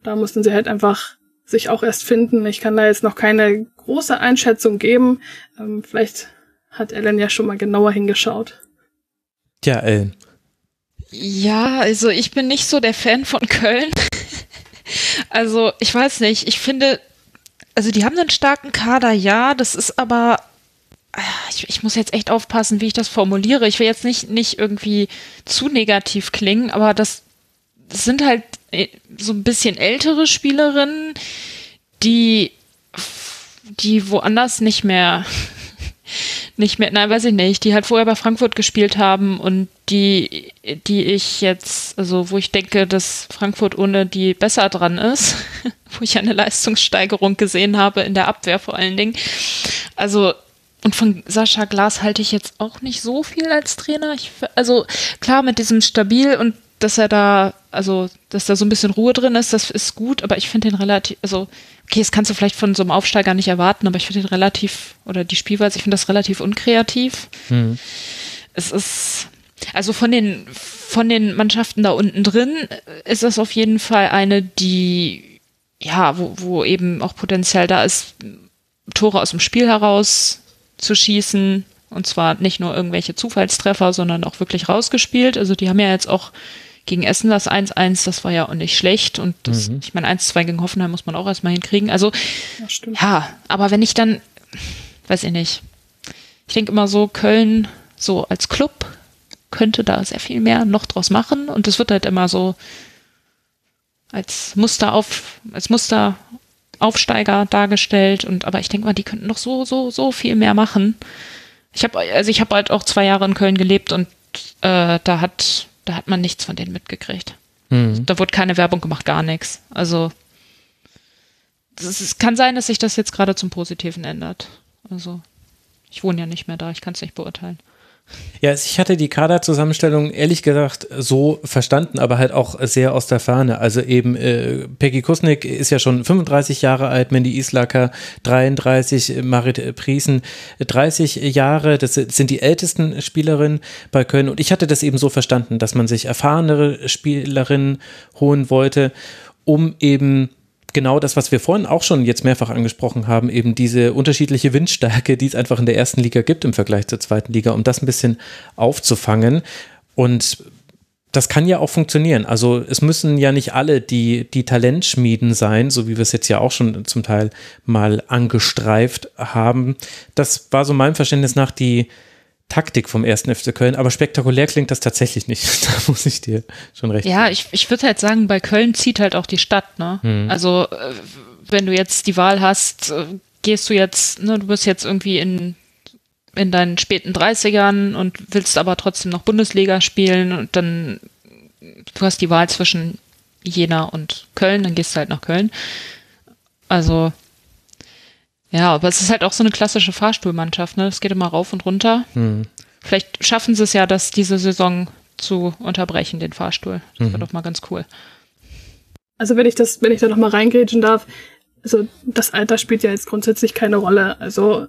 Da mussten sie halt einfach sich auch erst finden. Ich kann da jetzt noch keine große Einschätzung geben. Ähm, vielleicht hat Ellen ja schon mal genauer hingeschaut. Tja, Ellen. Ja, also ich bin nicht so der Fan von Köln. (laughs) also ich weiß nicht, ich finde, also die haben einen starken Kader, ja, das ist aber, ich, ich, muss jetzt echt aufpassen, wie ich das formuliere. Ich will jetzt nicht, nicht irgendwie zu negativ klingen, aber das, das sind halt äh, so ein bisschen ältere Spielerinnen, die, die woanders nicht mehr (laughs) nicht mehr, nein, weiß ich nicht, die halt vorher bei Frankfurt gespielt haben und die, die ich jetzt, also wo ich denke, dass Frankfurt ohne die besser dran ist, (laughs) wo ich eine Leistungssteigerung gesehen habe in der Abwehr vor allen Dingen. Also und von Sascha Glas halte ich jetzt auch nicht so viel als Trainer. Ich, also klar, mit diesem stabil und dass er da, also, dass da so ein bisschen Ruhe drin ist, das ist gut, aber ich finde den relativ, also, okay, das kannst du vielleicht von so einem Aufsteiger nicht erwarten, aber ich finde den relativ, oder die Spielweise, ich finde das relativ unkreativ. Mhm. Es ist, also von den, von den Mannschaften da unten drin ist das auf jeden Fall eine, die, ja, wo, wo eben auch Potenzial da ist, Tore aus dem Spiel heraus zu schießen. Und zwar nicht nur irgendwelche Zufallstreffer, sondern auch wirklich rausgespielt. Also die haben ja jetzt auch gegen Essen das 1-1, das war ja auch nicht schlecht. Und das, mhm. ich meine, 1-2 gegen Hoffenheim muss man auch erstmal hinkriegen. Also, ja, ja, aber wenn ich dann, weiß ich nicht, ich denke immer so, Köln so als Club könnte da sehr viel mehr noch draus machen. Und es wird halt immer so als Muster auf, als Muster Aufsteiger dargestellt. Und aber ich denke mal, die könnten noch so, so, so viel mehr machen. Ich habe, also ich habe halt auch zwei Jahre in Köln gelebt und äh, da hat da hat man nichts von denen mitgekriegt. Mhm. Da wurde keine Werbung gemacht, gar nichts. Also es kann sein, dass sich das jetzt gerade zum Positiven ändert. Also ich wohne ja nicht mehr da, ich kann es nicht beurteilen. Ja, ich hatte die Kaderzusammenstellung ehrlich gesagt so verstanden, aber halt auch sehr aus der Ferne. Also eben äh, Peggy Kusnik ist ja schon 35 Jahre alt, Mandy Islacker 33, Marit Priesen 30 Jahre. Das sind die ältesten Spielerinnen bei Köln. Und ich hatte das eben so verstanden, dass man sich erfahrenere Spielerinnen holen wollte, um eben genau das, was wir vorhin auch schon jetzt mehrfach angesprochen haben, eben diese unterschiedliche Windstärke, die es einfach in der ersten Liga gibt im Vergleich zur zweiten Liga, um das ein bisschen aufzufangen. Und das kann ja auch funktionieren. Also es müssen ja nicht alle die, die Talentschmieden sein, so wie wir es jetzt ja auch schon zum Teil mal angestreift haben. Das war so meinem Verständnis nach die, Taktik vom ersten FC Köln, aber spektakulär klingt das tatsächlich nicht. (laughs) da muss ich dir schon recht Ja, ich, ich würde halt sagen, bei Köln zieht halt auch die Stadt, ne? Mhm. Also, äh, wenn du jetzt die Wahl hast, äh, gehst du jetzt, ne, du bist jetzt irgendwie in, in deinen späten 30ern und willst aber trotzdem noch Bundesliga spielen und dann, du hast die Wahl zwischen Jena und Köln, dann gehst du halt nach Köln. Also, ja, aber es ist halt auch so eine klassische Fahrstuhlmannschaft, ne? Es geht immer rauf und runter. Hm. Vielleicht schaffen sie es ja, das diese Saison zu unterbrechen, den Fahrstuhl. Das mhm. wäre doch mal ganz cool. Also wenn ich das, wenn ich da noch mal reingrätschen darf, also das Alter spielt ja jetzt grundsätzlich keine Rolle. Also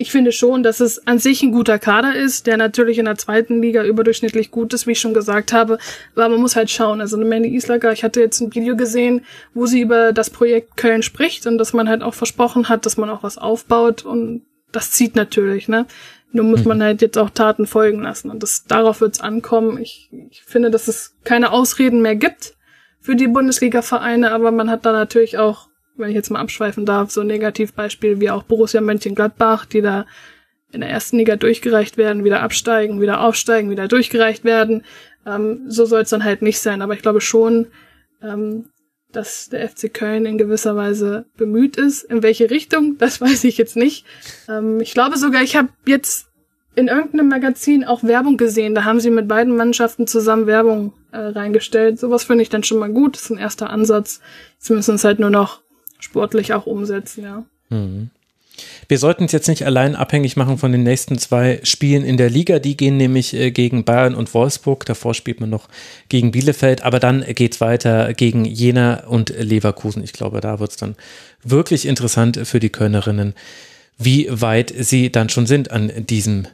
ich finde schon, dass es an sich ein guter Kader ist, der natürlich in der zweiten Liga überdurchschnittlich gut ist, wie ich schon gesagt habe. Aber man muss halt schauen. Also eine Mandy Islager, ich hatte jetzt ein Video gesehen, wo sie über das Projekt Köln spricht und dass man halt auch versprochen hat, dass man auch was aufbaut und das zieht natürlich, ne? Nur muss man mhm. halt jetzt auch Taten folgen lassen und das, darauf wird's ankommen. Ich, ich finde, dass es keine Ausreden mehr gibt für die Bundesliga-Vereine, aber man hat da natürlich auch wenn ich jetzt mal abschweifen darf, so ein Negativbeispiel wie auch Borussia Mönchengladbach, die da in der ersten Liga durchgereicht werden, wieder absteigen, wieder aufsteigen, wieder durchgereicht werden. Ähm, so soll es dann halt nicht sein. Aber ich glaube schon, ähm, dass der FC Köln in gewisser Weise bemüht ist. In welche Richtung, (laughs) das weiß ich jetzt nicht. Ähm, ich glaube sogar, ich habe jetzt in irgendeinem Magazin auch Werbung gesehen. Da haben sie mit beiden Mannschaften zusammen Werbung äh, reingestellt. Sowas finde ich dann schon mal gut. Das ist ein erster Ansatz. Jetzt müssen es halt nur noch sportlich auch umsetzen, ja. Mhm. Wir sollten es jetzt nicht allein abhängig machen von den nächsten zwei Spielen in der Liga. Die gehen nämlich äh, gegen Bayern und Wolfsburg. Davor spielt man noch gegen Bielefeld. Aber dann geht es weiter gegen Jena und Leverkusen. Ich glaube, da wird es dann wirklich interessant für die Kölnerinnen, wie weit sie dann schon sind an diesem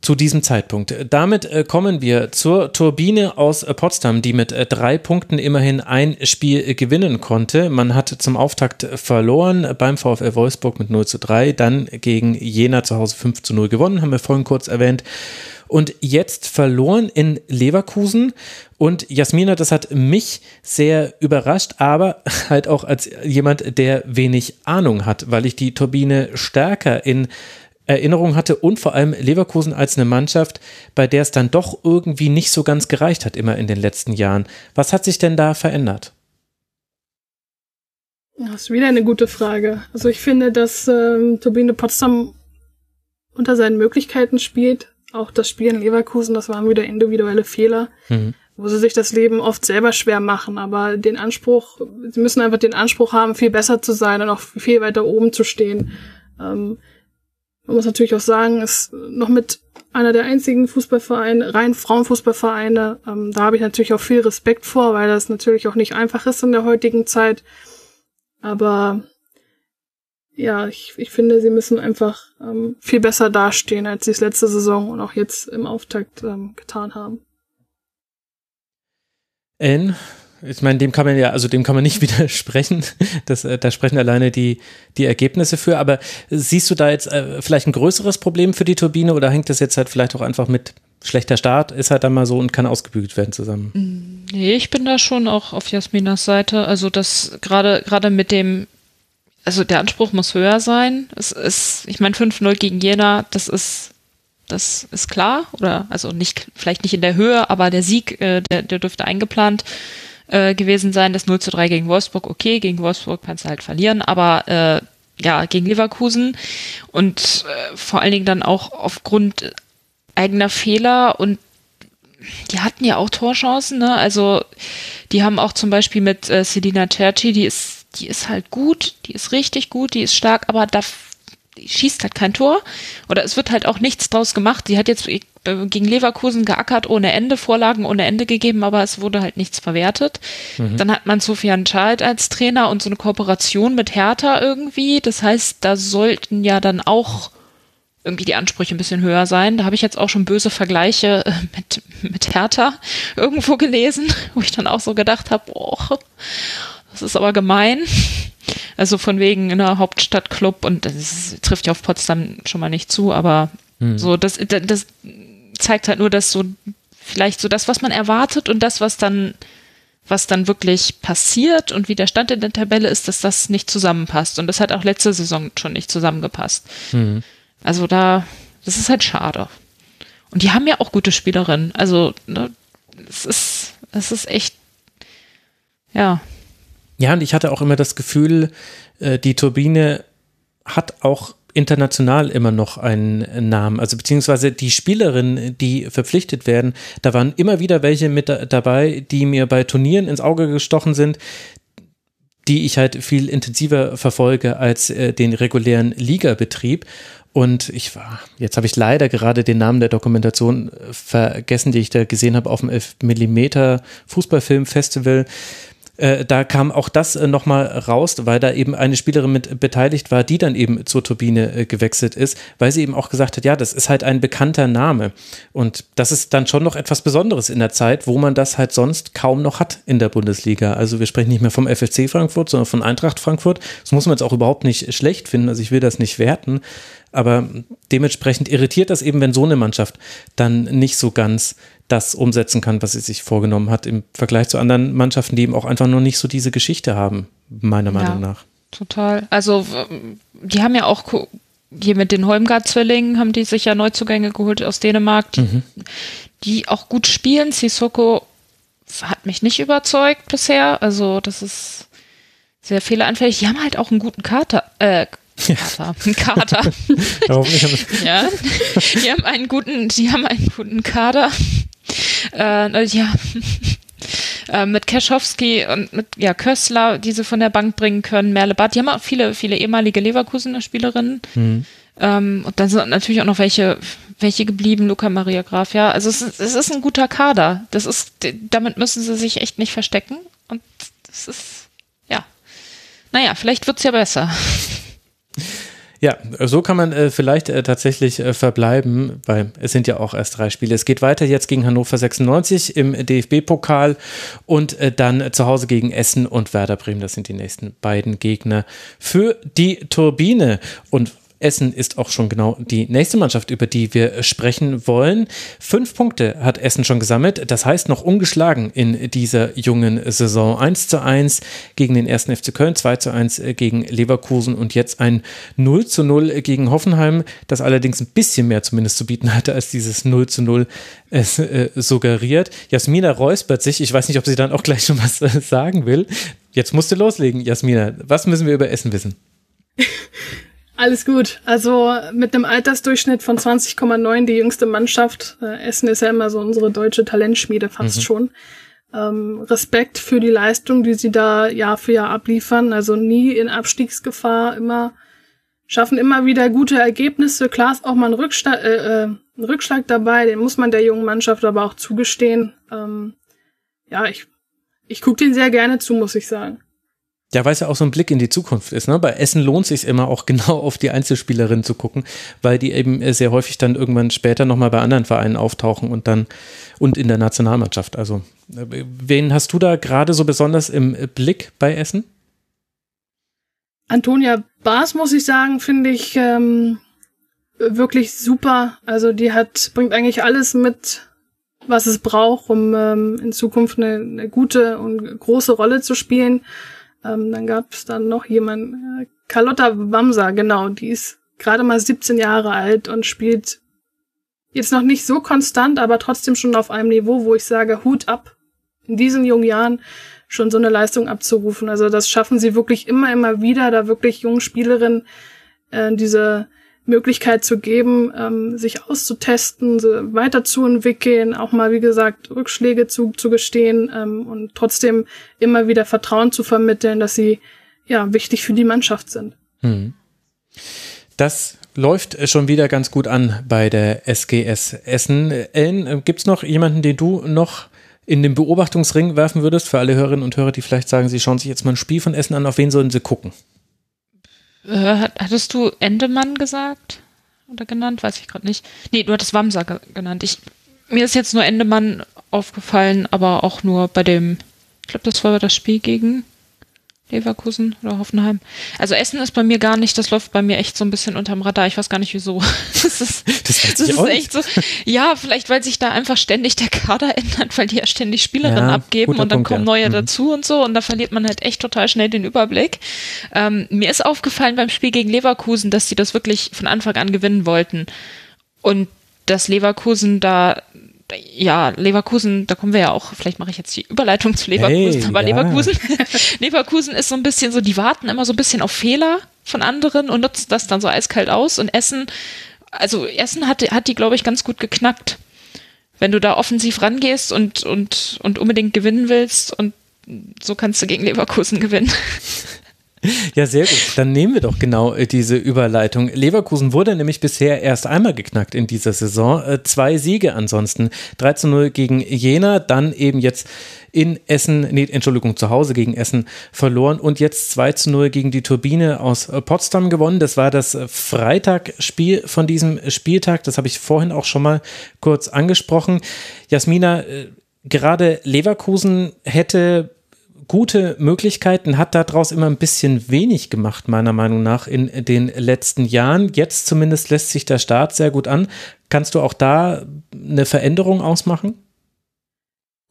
zu diesem Zeitpunkt. Damit äh, kommen wir zur Turbine aus äh, Potsdam, die mit äh, drei Punkten immerhin ein Spiel gewinnen konnte. Man hat zum Auftakt verloren beim VfL Wolfsburg mit 0 zu 3, dann gegen Jena zu Hause 5 zu 0 gewonnen, haben wir vorhin kurz erwähnt. Und jetzt verloren in Leverkusen. Und Jasmina, das hat mich sehr überrascht, aber (laughs) halt auch als jemand, der wenig Ahnung hat, weil ich die Turbine stärker in Erinnerung hatte und vor allem Leverkusen als eine Mannschaft, bei der es dann doch irgendwie nicht so ganz gereicht hat, immer in den letzten Jahren. Was hat sich denn da verändert? Das ist wieder eine gute Frage. Also ich finde, dass ähm, Turbine Potsdam unter seinen Möglichkeiten spielt. Auch das Spiel in Leverkusen, das waren wieder individuelle Fehler, mhm. wo sie sich das Leben oft selber schwer machen. Aber den Anspruch, sie müssen einfach den Anspruch haben, viel besser zu sein und auch viel weiter oben zu stehen. Ähm, man muss natürlich auch sagen, ist noch mit einer der einzigen Fußballvereine, rein Frauenfußballvereine. Ähm, da habe ich natürlich auch viel Respekt vor, weil das natürlich auch nicht einfach ist in der heutigen Zeit. Aber ja, ich, ich finde, sie müssen einfach ähm, viel besser dastehen, als sie es letzte Saison und auch jetzt im Auftakt ähm, getan haben. N, ich meine, dem kann man ja, also dem kann man nicht (laughs) widersprechen. Das, äh, da sprechen alleine die, die Ergebnisse für. Aber siehst du da jetzt äh, vielleicht ein größeres Problem für die Turbine oder hängt das jetzt halt vielleicht auch einfach mit schlechter Start, ist halt dann mal so und kann ausgebügelt werden zusammen? Mm, nee, ich bin da schon auch auf Jasminas Seite. Also das gerade, gerade mit dem, also der Anspruch muss höher sein. Es ist, ich meine, 5-0 gegen Jena, das ist das ist klar, oder also nicht, vielleicht nicht in der Höhe, aber der Sieg, äh, der, der dürfte eingeplant äh, gewesen sein. Das 0 zu 3 gegen Wolfsburg, okay, gegen Wolfsburg kannst du halt verlieren, aber äh, ja, gegen Leverkusen und äh, vor allen Dingen dann auch aufgrund eigener Fehler und die hatten ja auch Torchancen, ne? Also die haben auch zum Beispiel mit äh, Selina Cerci, die ist, die ist halt gut, die ist richtig gut, die ist stark, aber da schießt halt kein Tor oder es wird halt auch nichts draus gemacht. Die hat jetzt gegen Leverkusen geackert ohne Ende, Vorlagen ohne Ende gegeben, aber es wurde halt nichts verwertet. Mhm. Dann hat man Sofian Schalt als Trainer und so eine Kooperation mit Hertha irgendwie. Das heißt, da sollten ja dann auch irgendwie die Ansprüche ein bisschen höher sein. Da habe ich jetzt auch schon böse Vergleiche äh, mit, mit Hertha (laughs) irgendwo gelesen, (laughs) wo ich dann auch so gedacht habe, boah, das ist aber gemein. Also von wegen in einer Hauptstadtclub und das trifft ja auf Potsdam schon mal nicht zu, aber hm. so, das, das zeigt halt nur, dass so vielleicht so das, was man erwartet und das, was dann, was dann wirklich passiert und wie der Stand in der Tabelle ist, dass das nicht zusammenpasst. Und das hat auch letzte Saison schon nicht zusammengepasst. Hm. Also da, das ist halt schade. Und die haben ja auch gute Spielerinnen. Also, ne, es ist, es ist echt, ja, ja, und ich hatte auch immer das Gefühl, äh, die Turbine hat auch international immer noch einen Namen. Also beziehungsweise die Spielerinnen, die verpflichtet werden, da waren immer wieder welche mit dabei, die mir bei Turnieren ins Auge gestochen sind, die ich halt viel intensiver verfolge als äh, den regulären Ligabetrieb. Und ich war, jetzt habe ich leider gerade den Namen der Dokumentation äh, vergessen, die ich da gesehen habe auf dem 11 mm Fußballfilmfestival. Äh, da kam auch das äh, nochmal raus, weil da eben eine Spielerin mit beteiligt war, die dann eben zur Turbine äh, gewechselt ist, weil sie eben auch gesagt hat, ja, das ist halt ein bekannter Name. Und das ist dann schon noch etwas Besonderes in der Zeit, wo man das halt sonst kaum noch hat in der Bundesliga. Also wir sprechen nicht mehr vom FFC Frankfurt, sondern von Eintracht Frankfurt. Das muss man jetzt auch überhaupt nicht schlecht finden. Also ich will das nicht werten. Aber dementsprechend irritiert das eben, wenn so eine Mannschaft dann nicht so ganz das umsetzen kann, was sie sich vorgenommen hat, im Vergleich zu anderen Mannschaften, die eben auch einfach nur nicht so diese Geschichte haben, meiner Meinung ja, nach. Total. Also, die haben ja auch hier mit den Holmgard-Zwillingen haben die sich ja Neuzugänge geholt aus Dänemark, die, mhm. die auch gut spielen. Sissoko hat mich nicht überzeugt bisher. Also, das ist sehr fehleranfällig. Die haben halt auch einen guten Kater, äh, Kater. Ein Kater. (laughs) ja, die haben einen guten, die haben einen guten Kader. Äh, ja. (laughs) Äh, mit Keschowski und mit ja, Kössler, die sie von der Bank bringen können, Merle Bad, die haben auch viele, viele ehemalige Leverkusener Spielerinnen. Mhm. Ähm, und dann sind natürlich auch noch welche, welche geblieben, Luca Maria Graf, ja. Also es ist, es ist ein guter Kader. Das ist, damit müssen sie sich echt nicht verstecken. Und das ist, ja. Naja, vielleicht wird's ja besser. Ja, so kann man äh, vielleicht äh, tatsächlich äh, verbleiben, weil es sind ja auch erst drei Spiele. Es geht weiter jetzt gegen Hannover 96 im DFB-Pokal und äh, dann zu Hause gegen Essen und Werder Bremen. Das sind die nächsten beiden Gegner für die Turbine. Und Essen ist auch schon genau die nächste Mannschaft, über die wir sprechen wollen. Fünf Punkte hat Essen schon gesammelt, das heißt noch ungeschlagen in dieser jungen Saison. 1 zu 1 gegen den ersten FC Köln, 2 zu 1 gegen Leverkusen und jetzt ein 0 zu 0 gegen Hoffenheim, das allerdings ein bisschen mehr zumindest zu bieten hatte, als dieses 0 zu 0 es äh, suggeriert. Jasmina räuspert sich, ich weiß nicht, ob sie dann auch gleich schon was äh, sagen will. Jetzt musst du loslegen, Jasmina. Was müssen wir über Essen wissen? (laughs) Alles gut. Also mit einem Altersdurchschnitt von 20,9 die jüngste Mannschaft. Äh, Essen ist ja immer so unsere deutsche Talentschmiede fast mhm. schon. Ähm, Respekt für die Leistung, die sie da Jahr für Jahr abliefern. Also nie in Abstiegsgefahr, immer schaffen immer wieder gute Ergebnisse. Klar ist auch mal ein Rückschlag, äh, äh, ein Rückschlag dabei, den muss man der jungen Mannschaft aber auch zugestehen. Ähm, ja, ich, ich gucke den sehr gerne zu, muss ich sagen. Ja, weil es ja auch so ein Blick in die Zukunft ist. Ne? Bei Essen lohnt sich immer auch (laughs) genau auf die Einzelspielerin zu gucken, weil die eben sehr häufig dann irgendwann später nochmal bei anderen Vereinen auftauchen und dann und in der Nationalmannschaft. Also, äh, wen hast du da gerade so besonders im Blick bei Essen? Antonia Baas, muss ich sagen, finde ich ähm, wirklich super. Also die hat, bringt eigentlich alles mit, was es braucht, um ähm, in Zukunft eine, eine gute und große Rolle zu spielen. Ähm, dann gab es dann noch jemand, äh, Carlotta Wamsa, genau, die ist gerade mal 17 Jahre alt und spielt jetzt noch nicht so konstant, aber trotzdem schon auf einem Niveau, wo ich sage, Hut ab, in diesen jungen Jahren schon so eine Leistung abzurufen. Also das schaffen sie wirklich immer, immer wieder, da wirklich jungen Spielerinnen äh, diese Möglichkeit zu geben, ähm, sich auszutesten, weiterzuentwickeln, auch mal, wie gesagt, Rückschläge zu, zu gestehen ähm, und trotzdem immer wieder Vertrauen zu vermitteln, dass sie ja wichtig für die Mannschaft sind. Hm. Das läuft schon wieder ganz gut an bei der SGS Essen. Ellen, äh, gibt es noch jemanden, den du noch in den Beobachtungsring werfen würdest, für alle Hörerinnen und Hörer, die vielleicht sagen, sie schauen sich jetzt mal ein Spiel von Essen an, auf wen sollen sie gucken? Äh, hattest du Endemann gesagt? Oder genannt? Weiß ich gerade nicht. Nee, du hattest Wamsa genannt. Ich, mir ist jetzt nur Endemann aufgefallen, aber auch nur bei dem, ich glaube, das war das Spiel gegen Leverkusen oder Hoffenheim. Also Essen ist bei mir gar nicht, das läuft bei mir echt so ein bisschen unterm Radar. Ich weiß gar nicht wieso. (laughs) Das ist, das, das ist echt so. Ja, vielleicht weil sich da einfach ständig der Kader (laughs) ändert, weil die ja ständig Spielerinnen ja, abgeben und dann Punkt, kommen neue ja. mhm. dazu und so und da verliert man halt echt total schnell den Überblick. Ähm, mir ist aufgefallen beim Spiel gegen Leverkusen, dass sie das wirklich von Anfang an gewinnen wollten und dass Leverkusen da ja, Leverkusen, da kommen wir ja auch, vielleicht mache ich jetzt die Überleitung zu Leverkusen, hey, aber ja. Leverkusen, (laughs) Leverkusen ist so ein bisschen so, die warten immer so ein bisschen auf Fehler von anderen und nutzen das dann so eiskalt aus und Essen, also Essen hat, hat die, glaube ich, ganz gut geknackt. Wenn du da offensiv rangehst und, und, und unbedingt gewinnen willst und so kannst du gegen Leverkusen gewinnen. (laughs) Ja, sehr gut. Dann nehmen wir doch genau äh, diese Überleitung. Leverkusen wurde nämlich bisher erst einmal geknackt in dieser Saison. Äh, zwei Siege ansonsten. 3 zu 0 gegen Jena, dann eben jetzt in Essen, nee, Entschuldigung, zu Hause gegen Essen verloren und jetzt 2 zu 0 gegen die Turbine aus äh, Potsdam gewonnen. Das war das Freitagspiel von diesem Spieltag. Das habe ich vorhin auch schon mal kurz angesprochen. Jasmina, gerade Leverkusen hätte gute Möglichkeiten, hat daraus immer ein bisschen wenig gemacht, meiner Meinung nach, in den letzten Jahren. Jetzt zumindest lässt sich der Start sehr gut an. Kannst du auch da eine Veränderung ausmachen?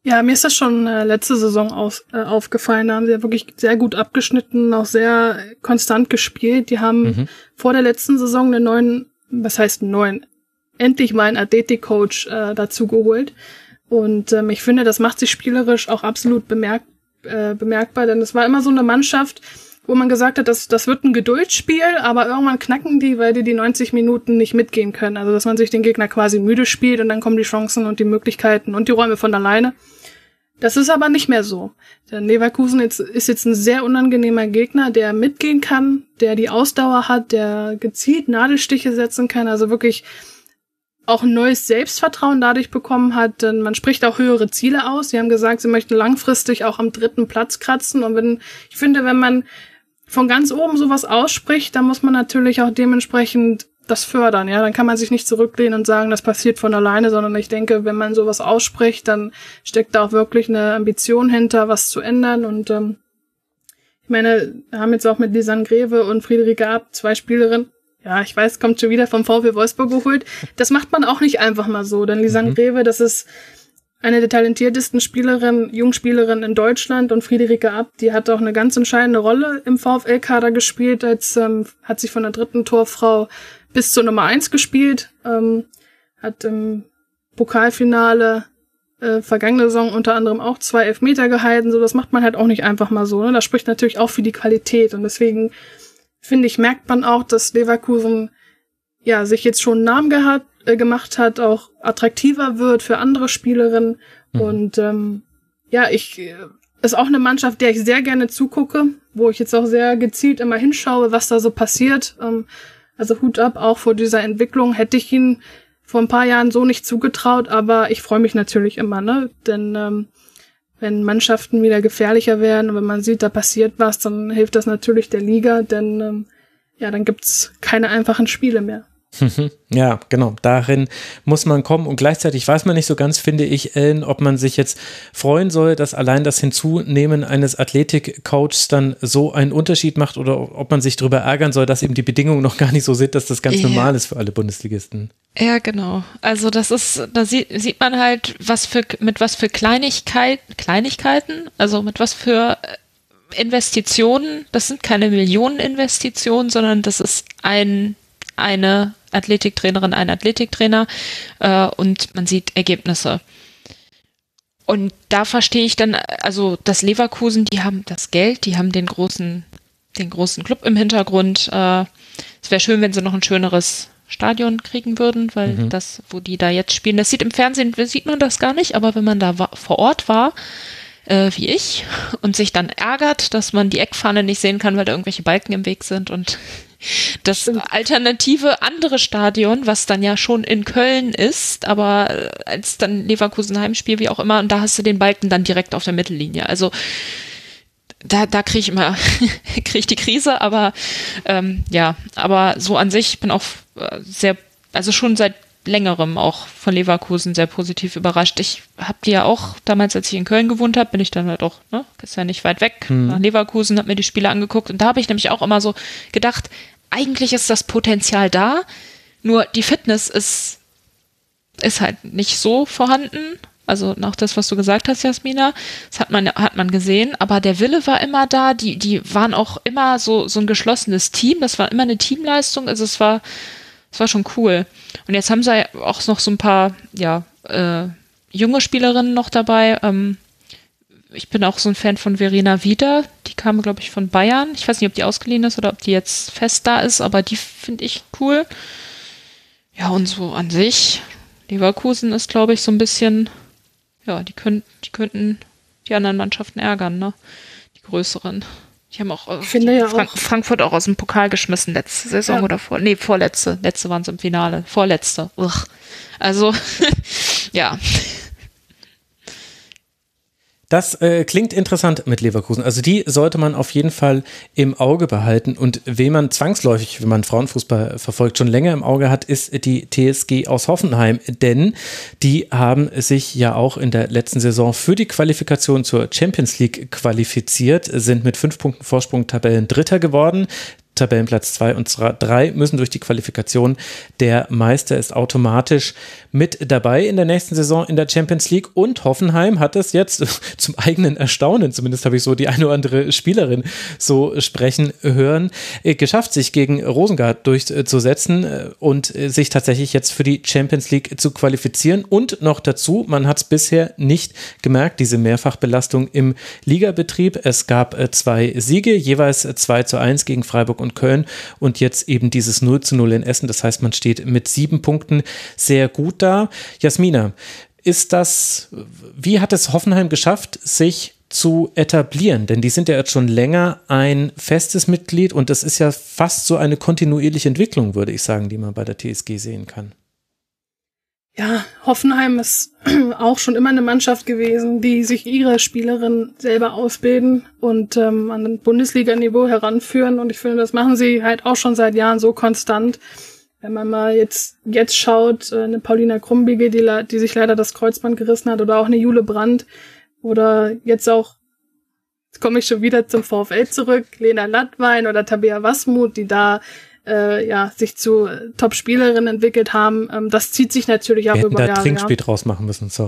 Ja, mir ist das schon äh, letzte Saison aus, äh, aufgefallen. Da haben sie ja wirklich sehr gut abgeschnitten, auch sehr konstant gespielt. Die haben mhm. vor der letzten Saison einen neuen, was heißt einen neuen, endlich mal einen Athletik-Coach äh, dazu geholt. Und ähm, ich finde, das macht sich spielerisch auch absolut bemerkt, äh, bemerkbar, denn es war immer so eine Mannschaft, wo man gesagt hat, das, das wird ein Geduldsspiel, aber irgendwann knacken die, weil die die 90 Minuten nicht mitgehen können. Also, dass man sich den Gegner quasi müde spielt und dann kommen die Chancen und die Möglichkeiten und die Räume von alleine. Das ist aber nicht mehr so. Der Leverkusen ist jetzt ein sehr unangenehmer Gegner, der mitgehen kann, der die Ausdauer hat, der gezielt Nadelstiche setzen kann, also wirklich auch ein neues Selbstvertrauen dadurch bekommen hat, denn man spricht auch höhere Ziele aus. Sie haben gesagt, sie möchten langfristig auch am dritten Platz kratzen. Und wenn, ich finde, wenn man von ganz oben sowas ausspricht, dann muss man natürlich auch dementsprechend das fördern, ja. Dann kann man sich nicht zurücklehnen und sagen, das passiert von alleine, sondern ich denke, wenn man sowas ausspricht, dann steckt da auch wirklich eine Ambition hinter, was zu ändern. Und ähm, ich meine, wir haben jetzt auch mit Lisanne Greve und Friederike Ab zwei Spielerinnen. Ja, ich weiß, kommt schon wieder vom VfB Wolfsburg geholt. Das macht man auch nicht einfach mal so, denn Lisanne mhm. Das ist eine der talentiertesten Spielerinnen, Jungspielerinnen in Deutschland und Friederike Ab, die hat auch eine ganz entscheidende Rolle im VfL-Kader gespielt, als ähm, hat sich von der dritten Torfrau bis zur Nummer eins gespielt, ähm, hat im Pokalfinale äh, vergangene Saison unter anderem auch zwei Elfmeter gehalten, so das macht man halt auch nicht einfach mal so, ne? Das spricht natürlich auch für die Qualität und deswegen finde ich, merkt man auch, dass Leverkusen ja sich jetzt schon einen Namen gehabt, äh, gemacht hat, auch attraktiver wird für andere Spielerinnen. Mhm. Und ähm, ja, ich äh, ist auch eine Mannschaft, der ich sehr gerne zugucke, wo ich jetzt auch sehr gezielt immer hinschaue, was da so passiert. Ähm, also Hut ab, auch vor dieser Entwicklung hätte ich ihn vor ein paar Jahren so nicht zugetraut, aber ich freue mich natürlich immer, ne? Denn ähm, wenn Mannschaften wieder gefährlicher werden und wenn man sieht, da passiert was, dann hilft das natürlich der Liga, denn ähm, ja, dann gibt's keine einfachen Spiele mehr. (laughs) Ja, genau. Darin muss man kommen. Und gleichzeitig weiß man nicht so ganz, finde ich, Ellen, ob man sich jetzt freuen soll, dass allein das Hinzunehmen eines Athletikcoaches dann so einen Unterschied macht oder ob man sich darüber ärgern soll, dass eben die Bedingungen noch gar nicht so sind, dass das ganz ja. normal ist für alle Bundesligisten. Ja, genau. Also das ist, da sieht, sieht man halt, was für, mit was für Kleinigkeit, Kleinigkeiten, also mit was für Investitionen, das sind keine Millioneninvestitionen, sondern das ist ein eine Athletiktrainerin, ein Athletiktrainer äh, und man sieht Ergebnisse. Und da verstehe ich dann, also das Leverkusen, die haben das Geld, die haben den großen, den großen Club im Hintergrund. Äh, es wäre schön, wenn sie noch ein schöneres Stadion kriegen würden, weil mhm. das, wo die da jetzt spielen, das sieht im Fernsehen, sieht man das gar nicht, aber wenn man da war, vor Ort war, äh, wie ich, und sich dann ärgert, dass man die Eckfahne nicht sehen kann, weil da irgendwelche Balken im Weg sind und das alternative andere Stadion, was dann ja schon in Köln ist, aber äh, als dann Leverkusen Heimspiel, wie auch immer, und da hast du den Balken dann direkt auf der Mittellinie. Also da, da kriege ich immer (laughs) krieg ich die Krise, aber ähm, ja, aber so an sich ich bin auch äh, sehr, also schon seit längerem auch von Leverkusen sehr positiv überrascht. Ich habe die ja auch damals, als ich in Köln gewohnt habe, bin ich dann halt auch, ne, ist ja nicht weit weg, hm. nach Leverkusen, habe mir die Spiele angeguckt und da habe ich nämlich auch immer so gedacht, eigentlich ist das Potenzial da, nur die Fitness ist, ist halt nicht so vorhanden. Also nach das, was du gesagt hast, Jasmina, das hat man, hat man gesehen, aber der Wille war immer da, die, die waren auch immer so, so ein geschlossenes Team, das war immer eine Teamleistung, also es war, es war schon cool. Und jetzt haben sie auch noch so ein paar, ja, äh, junge Spielerinnen noch dabei. Ähm, ich bin auch so ein Fan von Verena Wieder. Die kam, glaube ich, von Bayern. Ich weiß nicht, ob die ausgeliehen ist oder ob die jetzt fest da ist, aber die finde ich cool. Ja, und so an sich, Leverkusen ist, glaube ich, so ein bisschen, ja, die, können, die könnten die anderen Mannschaften ärgern, ne? Die größeren. Die haben auch, ich finde ja Frank auch. Frankfurt auch aus dem Pokal geschmissen letzte Saison ja. oder vor, nee, vorletzte. Letzte waren es im Finale. Vorletzte. Ugh. Also, (laughs) ja. Das äh, klingt interessant mit Leverkusen. Also die sollte man auf jeden Fall im Auge behalten. Und wen man zwangsläufig, wenn man Frauenfußball verfolgt, schon länger im Auge hat, ist die TSG aus Hoffenheim. Denn die haben sich ja auch in der letzten Saison für die Qualifikation zur Champions League qualifiziert, sind mit fünf Punkten Vorsprung Tabellen Dritter geworden. Tabellenplatz 2 und 3 müssen durch die Qualifikation. Der Meister ist automatisch mit dabei in der nächsten Saison in der Champions League und Hoffenheim hat es jetzt (laughs) zum eigenen Erstaunen, zumindest habe ich so die eine oder andere Spielerin so sprechen hören, äh, geschafft, sich gegen Rosengard durchzusetzen äh, und äh, sich tatsächlich jetzt für die Champions League zu qualifizieren und noch dazu, man hat es bisher nicht gemerkt, diese Mehrfachbelastung im Ligabetrieb. Es gab zwei Siege, jeweils 2 zu 1 gegen Freiburg und Köln und jetzt eben dieses 0 zu 0 in Essen. Das heißt, man steht mit sieben Punkten sehr gut da. Jasmina, ist das, wie hat es Hoffenheim geschafft, sich zu etablieren? Denn die sind ja jetzt schon länger ein festes Mitglied und das ist ja fast so eine kontinuierliche Entwicklung, würde ich sagen, die man bei der TSG sehen kann. Ja, Hoffenheim ist (clears throat) auch schon immer eine Mannschaft gewesen, die sich ihre Spielerinnen selber ausbilden und ähm, an ein Bundesliga-Niveau heranführen. Und ich finde, das machen sie halt auch schon seit Jahren so konstant. Wenn man mal jetzt, jetzt schaut, äh, eine Paulina Krumbige, die, die sich leider das Kreuzband gerissen hat, oder auch eine Jule Brandt, oder jetzt auch, jetzt komme ich schon wieder zum VfL zurück, Lena Lattwein oder Tabea Wasmuth, die da äh, ja, sich zu äh, Top-Spielerinnen entwickelt haben. Ähm, das zieht sich natürlich auch Wir über da Jahre. Trinkspiel ja. draus machen müssen, so.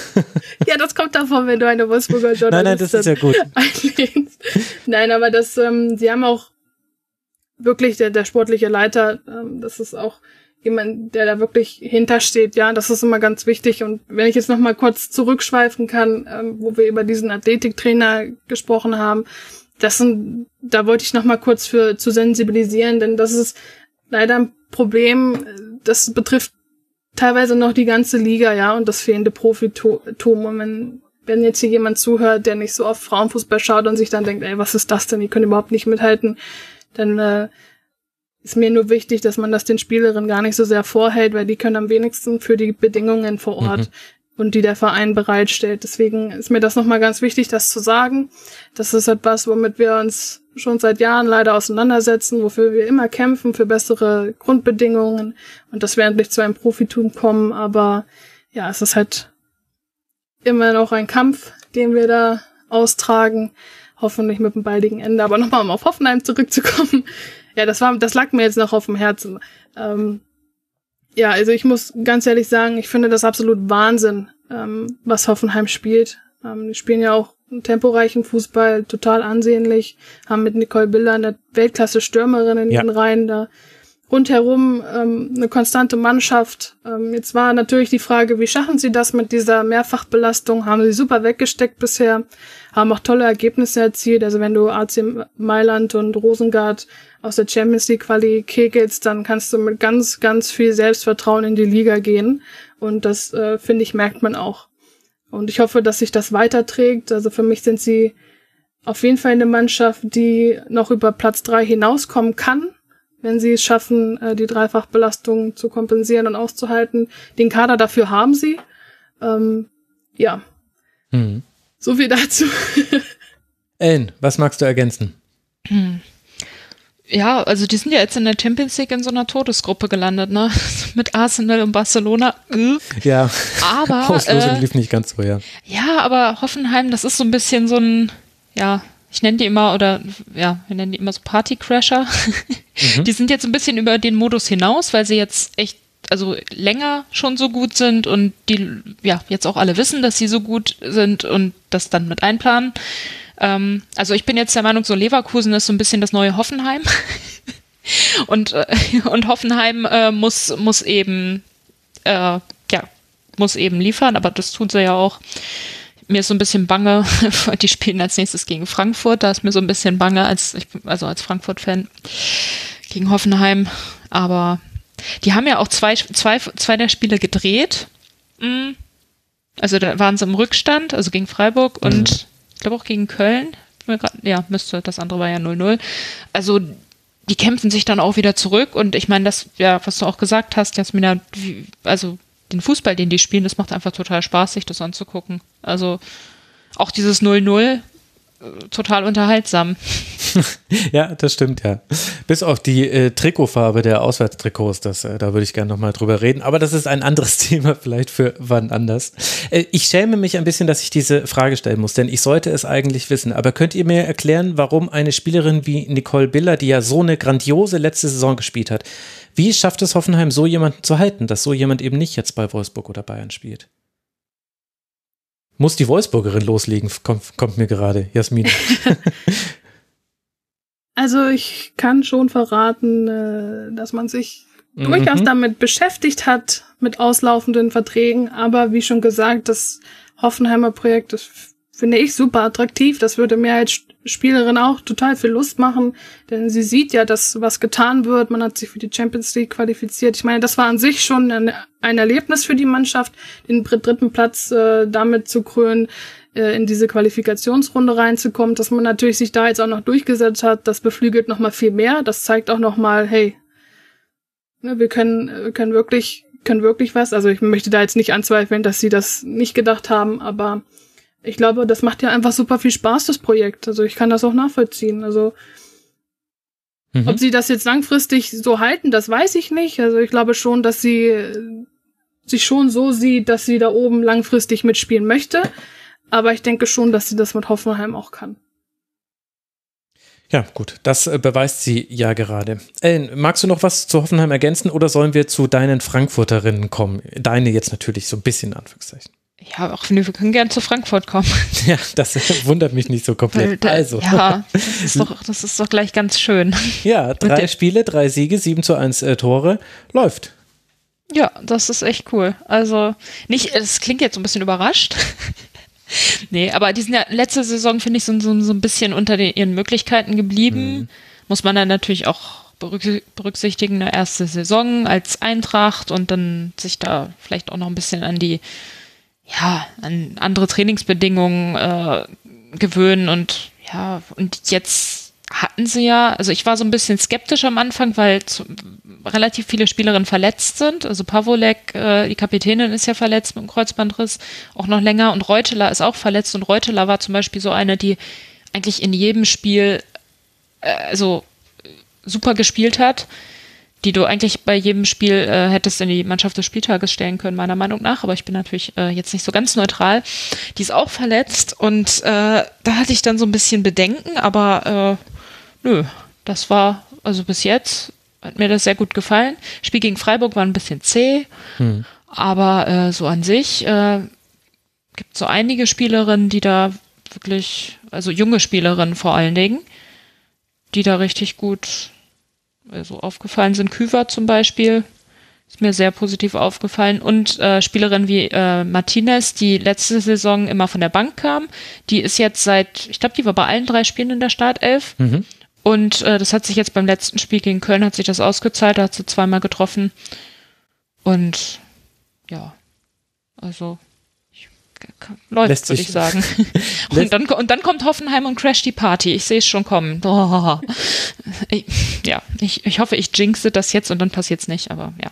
(laughs) ja, das kommt davon, wenn du eine Wolfsburger Journalistin Nein, nein, das ist ja gut. Einlehnst. (laughs) Nein, aber das, ähm, sie haben auch wirklich der, der sportliche Leiter, ähm, das ist auch jemand, der da wirklich hintersteht, ja, das ist immer ganz wichtig. Und wenn ich jetzt noch mal kurz zurückschweifen kann, ähm, wo wir über diesen Athletiktrainer gesprochen haben, das sind, da wollte ich noch mal kurz für zu sensibilisieren, denn das ist leider ein Problem, das betrifft teilweise noch die ganze Liga, ja, und das fehlende Profitum. Und wenn, wenn jetzt hier jemand zuhört, der nicht so oft Frauenfußball schaut und sich dann denkt, ey, was ist das denn? Die können überhaupt nicht mithalten, dann äh, ist mir nur wichtig, dass man das den Spielerinnen gar nicht so sehr vorhält, weil die können am wenigsten für die Bedingungen vor Ort. Mhm und die der Verein bereitstellt. Deswegen ist mir das nochmal ganz wichtig, das zu sagen. Das ist etwas, womit wir uns schon seit Jahren leider auseinandersetzen, wofür wir immer kämpfen, für bessere Grundbedingungen und dass wir endlich zu einem Profitum kommen. Aber ja, es ist halt immer noch ein Kampf, den wir da austragen. Hoffentlich mit einem baldigen Ende. Aber nochmal, um auf Hoffenheim zurückzukommen. Ja, das war, das lag mir jetzt noch auf dem Herzen. Ähm, ja, also ich muss ganz ehrlich sagen, ich finde das absolut Wahnsinn, ähm, was Hoffenheim spielt. Ähm, die spielen ja auch einen temporeichen Fußball, total ansehnlich, haben mit Nicole Biller eine Weltklasse-Stürmerin in ja. den Reihen da. Rundherum ähm, eine konstante Mannschaft. Ähm, jetzt war natürlich die Frage, wie schaffen sie das mit dieser Mehrfachbelastung? Haben sie super weggesteckt bisher, haben auch tolle Ergebnisse erzielt. Also wenn du AC Mailand und Rosengard aus der Champions League Quali kegelst, dann kannst du mit ganz, ganz viel Selbstvertrauen in die Liga gehen. Und das, äh, finde ich, merkt man auch. Und ich hoffe, dass sich das weiterträgt. Also für mich sind sie auf jeden Fall eine Mannschaft, die noch über Platz drei hinauskommen kann, wenn sie es schaffen, äh, die Dreifachbelastung zu kompensieren und auszuhalten. Den Kader dafür haben sie. Ähm, ja. Mhm. So viel dazu. (laughs) Ellen, was magst du ergänzen? Hm. Ja, also die sind ja jetzt in der Champions League in so einer Todesgruppe gelandet, ne? (laughs) Mit Arsenal und Barcelona. Ja. Aber (laughs) Auslosung äh, lief nicht ganz so, ja. Ja, aber Hoffenheim, das ist so ein bisschen so ein, ja, ich nenne die immer oder ja, wir nennen die immer so Partycrasher. Mhm. Die sind jetzt ein bisschen über den Modus hinaus, weil sie jetzt echt also länger schon so gut sind und die ja jetzt auch alle wissen, dass sie so gut sind und das dann mit einplanen. Ähm, also ich bin jetzt der Meinung, so Leverkusen ist so ein bisschen das neue Hoffenheim. (laughs) und, äh, und Hoffenheim äh, muss, muss eben, äh, ja, muss eben liefern, aber das tun sie ja auch. Mir ist so ein bisschen bange, (laughs) die spielen als nächstes gegen Frankfurt, da ist mir so ein bisschen bange, als ich, also als Frankfurt-Fan gegen Hoffenheim. Aber die haben ja auch zwei, zwei, zwei der Spiele gedreht. Mhm. Also da waren sie im Rückstand, also gegen Freiburg mhm. und ich glaube auch gegen Köln. Ja, müsste, das andere war ja 0-0. Also die kämpfen sich dann auch wieder zurück und ich meine, das, ja, was du auch gesagt hast, Jasmina, also den Fußball, den die spielen, das macht einfach total Spaß, sich das anzugucken. Also auch dieses 0-0 total unterhaltsam. (laughs) ja, das stimmt, ja. Bis auf die äh, Trikotfarbe der Auswärtstrikots, das, äh, da würde ich gerne nochmal drüber reden. Aber das ist ein anderes (laughs) Thema, vielleicht für wann anders. Äh, ich schäme mich ein bisschen, dass ich diese Frage stellen muss, denn ich sollte es eigentlich wissen. Aber könnt ihr mir erklären, warum eine Spielerin wie Nicole Biller, die ja so eine grandiose letzte Saison gespielt hat, wie schafft es Hoffenheim, so jemanden zu halten, dass so jemand eben nicht jetzt bei Wolfsburg oder Bayern spielt? Muss die Wolfsburgerin loslegen, kommt, kommt mir gerade, Jasmin. (laughs) also ich kann schon verraten, äh, dass man sich mhm. durchaus damit beschäftigt hat, mit auslaufenden Verträgen, aber wie schon gesagt, das Hoffenheimer Projekt, das finde ich super attraktiv. Das würde mir als Spielerin auch total viel Lust machen, denn sie sieht ja, dass was getan wird. Man hat sich für die Champions League qualifiziert. Ich meine, das war an sich schon ein, ein Erlebnis für die Mannschaft, den dritten Platz äh, damit zu krönen, äh, in diese Qualifikationsrunde reinzukommen. Dass man natürlich sich da jetzt auch noch durchgesetzt hat, das beflügelt noch mal viel mehr. Das zeigt auch noch mal, hey, ne, wir können, wir können wirklich können wirklich was. Also ich möchte da jetzt nicht anzweifeln, dass sie das nicht gedacht haben, aber ich glaube, das macht ja einfach super viel Spaß, das Projekt. Also ich kann das auch nachvollziehen. Also mhm. ob sie das jetzt langfristig so halten, das weiß ich nicht. Also ich glaube schon, dass sie sich schon so sieht, dass sie da oben langfristig mitspielen möchte. Aber ich denke schon, dass sie das mit Hoffenheim auch kann. Ja, gut, das äh, beweist sie ja gerade. Ellen, magst du noch was zu Hoffenheim ergänzen oder sollen wir zu deinen Frankfurterinnen kommen? Deine jetzt natürlich so ein bisschen, in Anführungszeichen. Ja, auch wir können gern zu Frankfurt kommen. (laughs) Ja, das (laughs) wundert mich nicht so komplett. Also. Ja, das ist, (laughs) doch, das ist doch gleich ganz schön. Ja, drei Spiele, drei Siege, sieben zu eins äh, Tore. Läuft. Ja, das ist echt cool. Also, nicht, es klingt jetzt so ein bisschen überrascht. nee, aber die sind ja letzte Saison, finde ich, so, so, so ein bisschen unter den, ihren Möglichkeiten geblieben. Mhm. Muss man dann natürlich auch berücksichtigen, eine erste Saison als Eintracht und dann sich da vielleicht auch noch ein bisschen an die, ja, an andere Trainingsbedingungen äh, gewöhnen und ja, und jetzt hatten sie ja, also ich war so ein bisschen skeptisch am Anfang, weil zu, relativ viele Spielerinnen verletzt sind. Also Pavolek, äh, die Kapitänin, ist ja verletzt mit dem Kreuzbandriss, auch noch länger. Und Reuteler ist auch verletzt. Und Reuteler war zum Beispiel so eine, die eigentlich in jedem Spiel äh, also super gespielt hat, die du eigentlich bei jedem Spiel äh, hättest in die Mannschaft des Spieltages stellen können, meiner Meinung nach. Aber ich bin natürlich äh, jetzt nicht so ganz neutral. Die ist auch verletzt und äh, da hatte ich dann so ein bisschen Bedenken, aber äh, nö, das war also bis jetzt hat mir das sehr gut gefallen. Spiel gegen Freiburg war ein bisschen zäh, hm. aber äh, so an sich äh, gibt so einige Spielerinnen, die da wirklich, also junge Spielerinnen vor allen Dingen, die da richtig gut also aufgefallen sind. Küver zum Beispiel ist mir sehr positiv aufgefallen und äh, Spielerinnen wie äh, Martinez, die letzte Saison immer von der Bank kam, die ist jetzt seit, ich glaube, die war bei allen drei Spielen in der Startelf. Mhm. Und äh, das hat sich jetzt beim letzten Spiel gegen Köln hat sich das ausgezahlt, da hat sie zweimal getroffen. Und ja, also läuft, würde ich sagen. (laughs) (laughs) und, dann, und dann kommt Hoffenheim und crash die Party. Ich sehe es schon kommen. Oh. (laughs) Ich, ja, ich, ich hoffe, ich jinxe das jetzt und dann passiert es nicht, aber ja.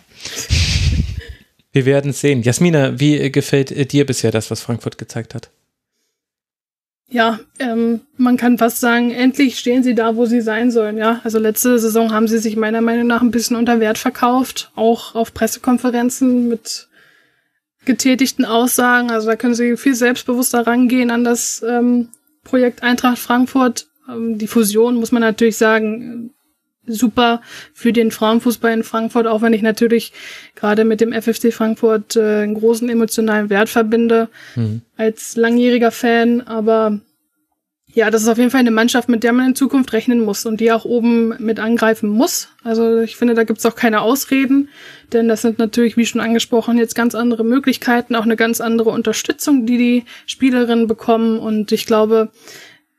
Wir werden sehen. Jasmina, wie gefällt dir bisher das, was Frankfurt gezeigt hat? ja, ähm, man kann fast sagen, endlich stehen sie da, wo sie sein sollen. Ja, also letzte Saison haben sie sich meiner Meinung nach ein bisschen unter Wert verkauft, auch auf Pressekonferenzen mit getätigten Aussagen. Also da können sie viel selbstbewusster rangehen an das ähm, Projekt Eintracht Frankfurt. Ähm, die Fusion muss man natürlich sagen, super für den Frauenfußball in Frankfurt, auch wenn ich natürlich gerade mit dem FFC Frankfurt äh, einen großen emotionalen Wert verbinde mhm. als langjähriger Fan. Aber ja, das ist auf jeden Fall eine Mannschaft, mit der man in Zukunft rechnen muss und die auch oben mit angreifen muss. Also ich finde, da gibt's auch keine Ausreden, denn das sind natürlich, wie schon angesprochen, jetzt ganz andere Möglichkeiten, auch eine ganz andere Unterstützung, die die Spielerinnen bekommen. Und ich glaube,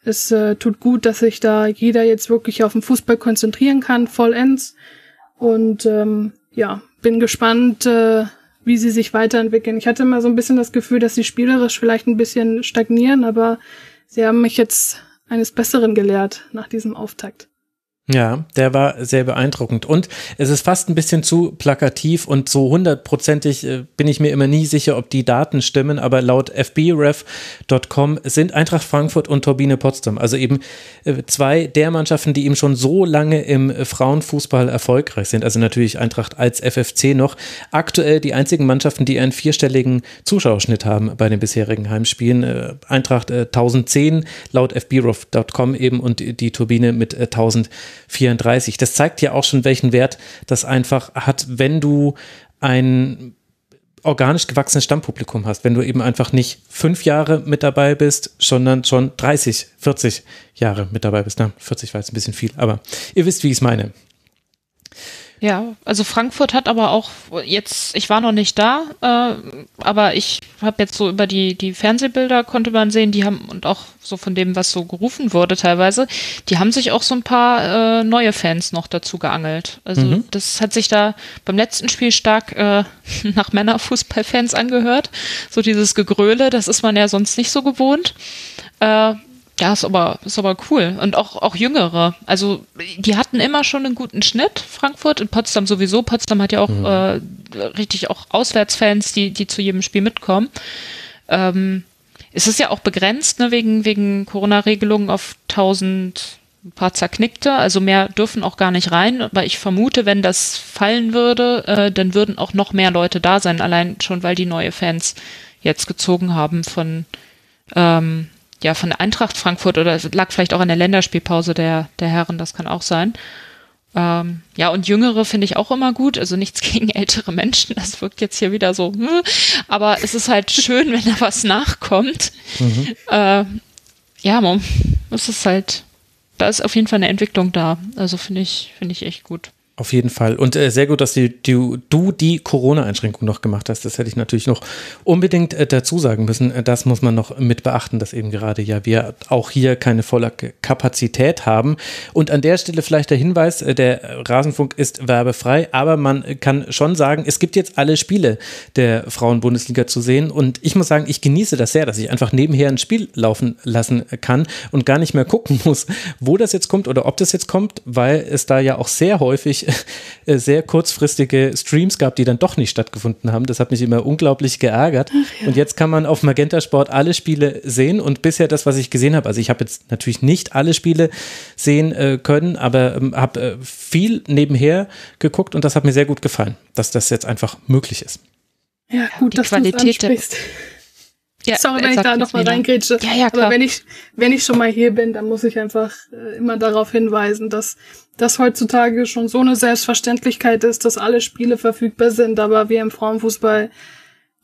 es äh, tut gut, dass sich da jeder jetzt wirklich auf den Fußball konzentrieren kann, vollends. Und ähm, ja, bin gespannt, äh, wie sie sich weiterentwickeln. Ich hatte mal so ein bisschen das Gefühl, dass sie spielerisch vielleicht ein bisschen stagnieren, aber sie haben mich jetzt eines Besseren gelehrt nach diesem Auftakt. Ja, der war sehr beeindruckend. Und es ist fast ein bisschen zu plakativ und so hundertprozentig äh, bin ich mir immer nie sicher, ob die Daten stimmen, aber laut fbref.com sind Eintracht Frankfurt und Turbine Potsdam, also eben äh, zwei der Mannschaften, die eben schon so lange im Frauenfußball erfolgreich sind, also natürlich Eintracht als FFC noch, aktuell die einzigen Mannschaften, die einen vierstelligen Zuschauerschnitt haben bei den bisherigen Heimspielen. Äh, Eintracht 1010 laut fbref.com eben und die Turbine mit 1000 34. Das zeigt ja auch schon, welchen Wert das einfach hat, wenn du ein organisch gewachsenes Stammpublikum hast, wenn du eben einfach nicht fünf Jahre mit dabei bist, sondern schon 30, 40 Jahre mit dabei bist. Na, 40 war jetzt ein bisschen viel, aber ihr wisst, wie ich es meine. Ja, also Frankfurt hat aber auch jetzt, ich war noch nicht da, äh, aber ich habe jetzt so über die, die Fernsehbilder konnte man sehen, die haben und auch so von dem, was so gerufen wurde teilweise, die haben sich auch so ein paar äh, neue Fans noch dazu geangelt. Also mhm. das hat sich da beim letzten Spiel stark äh, (laughs) nach Männerfußballfans angehört. So dieses Gegröle, das ist man ja sonst nicht so gewohnt. Äh, Ja, ist aber, ist aber cool. Und auch, auch Jüngere. Also, die hatten immer schon einen guten Schnitt, Frankfurt. In Potsdam sowieso. Potsdam hat ja auch mhm. äh, richtig auch Auswärtsfans, die, die zu jedem Spiel mitkommen. Ähm, es ist ja auch begrenzt, ne, wegen, wegen Corona-Regelungen auf 1000 ein paar zerknickte, also mehr dürfen auch gar nicht rein, aber ich vermute, wenn das fallen würde, äh, dann würden auch noch mehr Leute da sein, allein schon, weil die neue Fans jetzt gezogen haben von, ähm, ja, von der Eintracht Frankfurt oder es lag vielleicht auch an der Länderspielpause der, der Herren, das kann auch sein. Ähm, ja, und Jüngere finde ich auch immer gut, also nichts (laughs) gegen ältere Menschen, das wirkt jetzt hier wieder so, hm, aber es ist halt schön, (laughs) wenn da was nachkommt. Mhm. Äh, ja, es ist halt, da ist auf jeden Fall eine Entwicklung da, also finde ich, finde ich echt gut. Auf jeden Fall. Und äh, sehr gut, dass die, die, du die Corona-Einschränkung noch gemacht hast. Das hätte ich natürlich noch unbedingt äh, dazu sagen müssen. Äh, das muss man noch mit beachten, dass eben gerade ja wir auch hier keine volle Kapazität haben. Und an der Stelle vielleicht der Hinweis, äh, der Rasenfunk ist werbefrei, aber man kann schon sagen, es gibt jetzt alle Spiele der Frauen-Bundesliga zu sehen. Und ich muss sagen, ich genieße das sehr, dass ich einfach nebenher ein Spiel laufen lassen kann und gar nicht mehr gucken (laughs) muss, wo das jetzt kommt oder ob das jetzt kommt, weil es da ja auch sehr häufig äh, sehr kurzfristige Streams gab, die dann doch nicht stattgefunden haben. Das hat mich immer unglaublich geärgert. Ja. Und jetzt kann man auf Magenta Sport alle Spiele sehen und bisher das, was ich gesehen habe, also ich habe jetzt natürlich nicht alle Spiele sehen äh, können, aber ähm, habe äh, viel nebenher geguckt und das hat mir sehr gut gefallen, dass das jetzt einfach möglich ist. Ja, gut, die dass Qualität du ja, Sorry, wenn ich da nochmal reingrätsche. Ja, ja, klar. Aber wenn ich, wenn ich schon mal hier bin, dann muss ich einfach äh, immer darauf hinweisen, dass das heutzutage schon so eine Selbstverständlichkeit ist, dass alle Spiele verfügbar sind, aber wir im Frauenfußball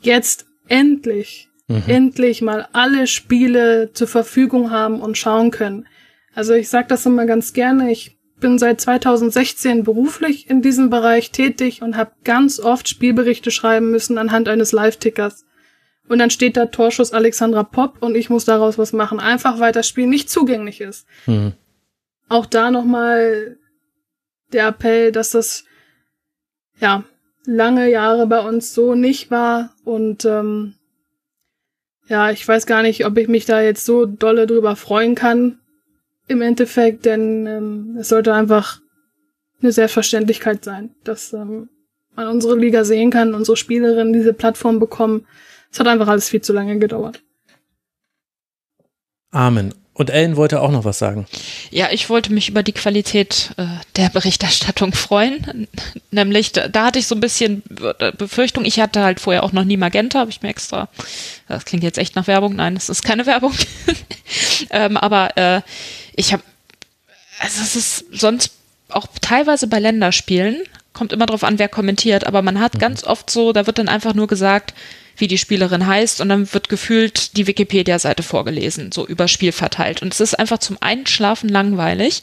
jetzt endlich, mhm. endlich mal alle Spiele zur Verfügung haben und schauen können. Also ich sage das immer ganz gerne, ich bin seit 2016 beruflich in diesem Bereich tätig und habe ganz oft Spielberichte schreiben müssen anhand eines Live-Tickers. Und dann steht da Torschuss Alexandra Popp und ich muss daraus was machen, einfach weil das Spiel nicht zugänglich ist. Mhm. Auch da nochmal der Appell, dass das ja lange Jahre bei uns so nicht war und ähm, ja, ich weiß gar nicht, ob ich mich da jetzt so dolle drüber freuen kann im Endeffekt, denn ähm, es sollte einfach eine Selbstverständlichkeit sein, dass ähm, man unsere Liga sehen kann, unsere Spielerinnen diese Plattform bekommen es hat einfach alles viel zu lange gedauert. Amen. Und Ellen wollte auch noch was sagen. Ja, ich wollte mich über die Qualität äh, der Berichterstattung freuen. Nämlich, da, da, hatte ich so ein bisschen Befürchtung. Ich hatte halt vorher auch noch nie Magenta, habe ich mir extra. Das klingt jetzt echt nach Werbung. Nein, das ist keine (laughs) Werbung. ähm, aber äh, ich habe, also es ist sonst auch teilweise bei Länderspielen, kommt immer drauf an, wer kommentiert, aber man hat mhm. ganz oft so, da wird dann einfach nur gesagt, wie die Spielerin heißt und dann wird gefühlt die Wikipedia-Seite vorgelesen, so über Spiel verteilt. Und es ist einfach zum Einschlafen langweilig.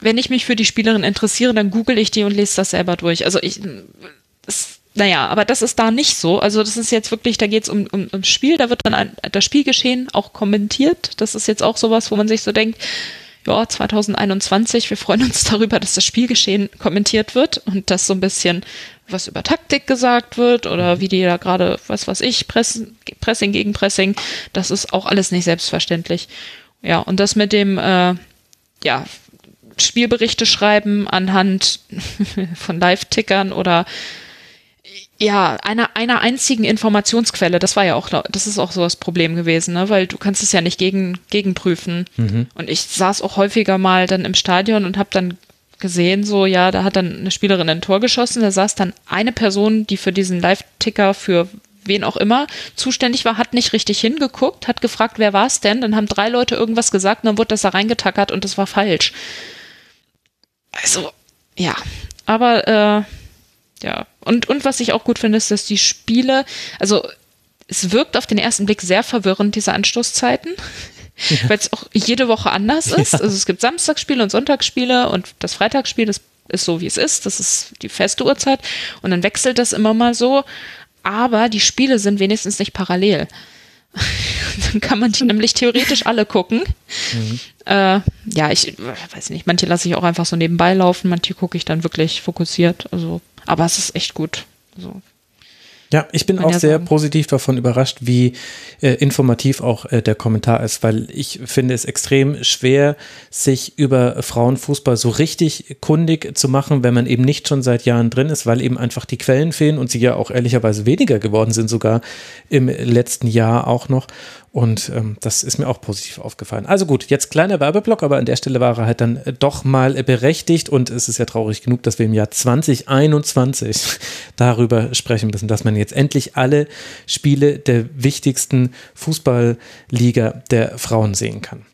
Wenn ich mich für die Spielerin interessiere, dann google ich die und lese das selber durch. Also ich, es, naja, aber das ist da nicht so. Also das ist jetzt wirklich, da geht es um, um, ums Spiel, da wird dann ein, das Spielgeschehen auch kommentiert. Das ist jetzt auch sowas, wo man sich so denkt, ja, 2021, wir freuen uns (laughs) darüber, dass das Spielgeschehen kommentiert wird und das so ein bisschen was über Taktik gesagt wird oder wie die da gerade, was weiß ich, Press, Pressing gegen Pressing, das ist auch alles nicht selbstverständlich. Ja, und das mit dem, äh, ja, Spielberichte schreiben anhand (laughs) von Live-Tickern oder ja, einer, einer einzigen Informationsquelle, das war ja auch, das ist auch so das Problem gewesen, ne? weil du kannst es ja nicht gegen, gegenprüfen. Mhm. Und ich saß auch häufiger mal dann im Stadion und habe dann gesehen, so, ja, da hat dann eine Spielerin ein Tor geschossen, da saß dann eine Person, die für diesen Live-Ticker für wen auch immer zuständig war, hat nicht richtig hingeguckt, hat gefragt, wer war es denn? Dann haben drei Leute irgendwas gesagt und dann wurde das da reingetackert und das war falsch. Also, ja. Aber äh, ja. Und, und was ich auch gut finde, ist, dass die Spiele, also es wirkt auf den ersten Blick sehr verwirrend, diese Anstoßzeiten. (laughs) Ja. Weil es auch jede Woche anders ist. Ja. Also es gibt Samstagsspiele und Sonntagsspiele und das Freitagsspiel, das ist so, wie es ist. Das ist die feste Uhrzeit. Und dann wechselt das immer mal so. Aber die Spiele sind wenigstens nicht parallel. (laughs) dann kann man die (laughs) nämlich theoretisch alle gucken. Mhm. Äh, ja, ich weiß nicht, manche lasse ich auch einfach so nebenbei laufen, manche gucke ich dann wirklich fokussiert. Also aber es ist echt gut. So. Ja, ich bin auch ja sehr sagen. positiv davon überrascht, wie äh, informativ auch äh, der Kommentar ist, weil ich finde es extrem schwer, sich über Frauenfußball so richtig kundig zu machen, wenn man eben nicht schon seit Jahren drin ist, weil eben einfach die Quellen fehlen und sie ja auch ehrlicherweise weniger geworden sind, sogar im letzten Jahr auch noch. Und ähm, das ist mir auch positiv aufgefallen. Also gut, jetzt kleiner Werbeblock, aber an der Stelle war er halt dann äh, doch mal berechtigt und es ist ja traurig genug, dass wir im Jahr 2021 (laughs) darüber sprechen müssen, dass man jetzt endlich alle Spiele der wichtigsten Fußballliga der Frauen sehen kann.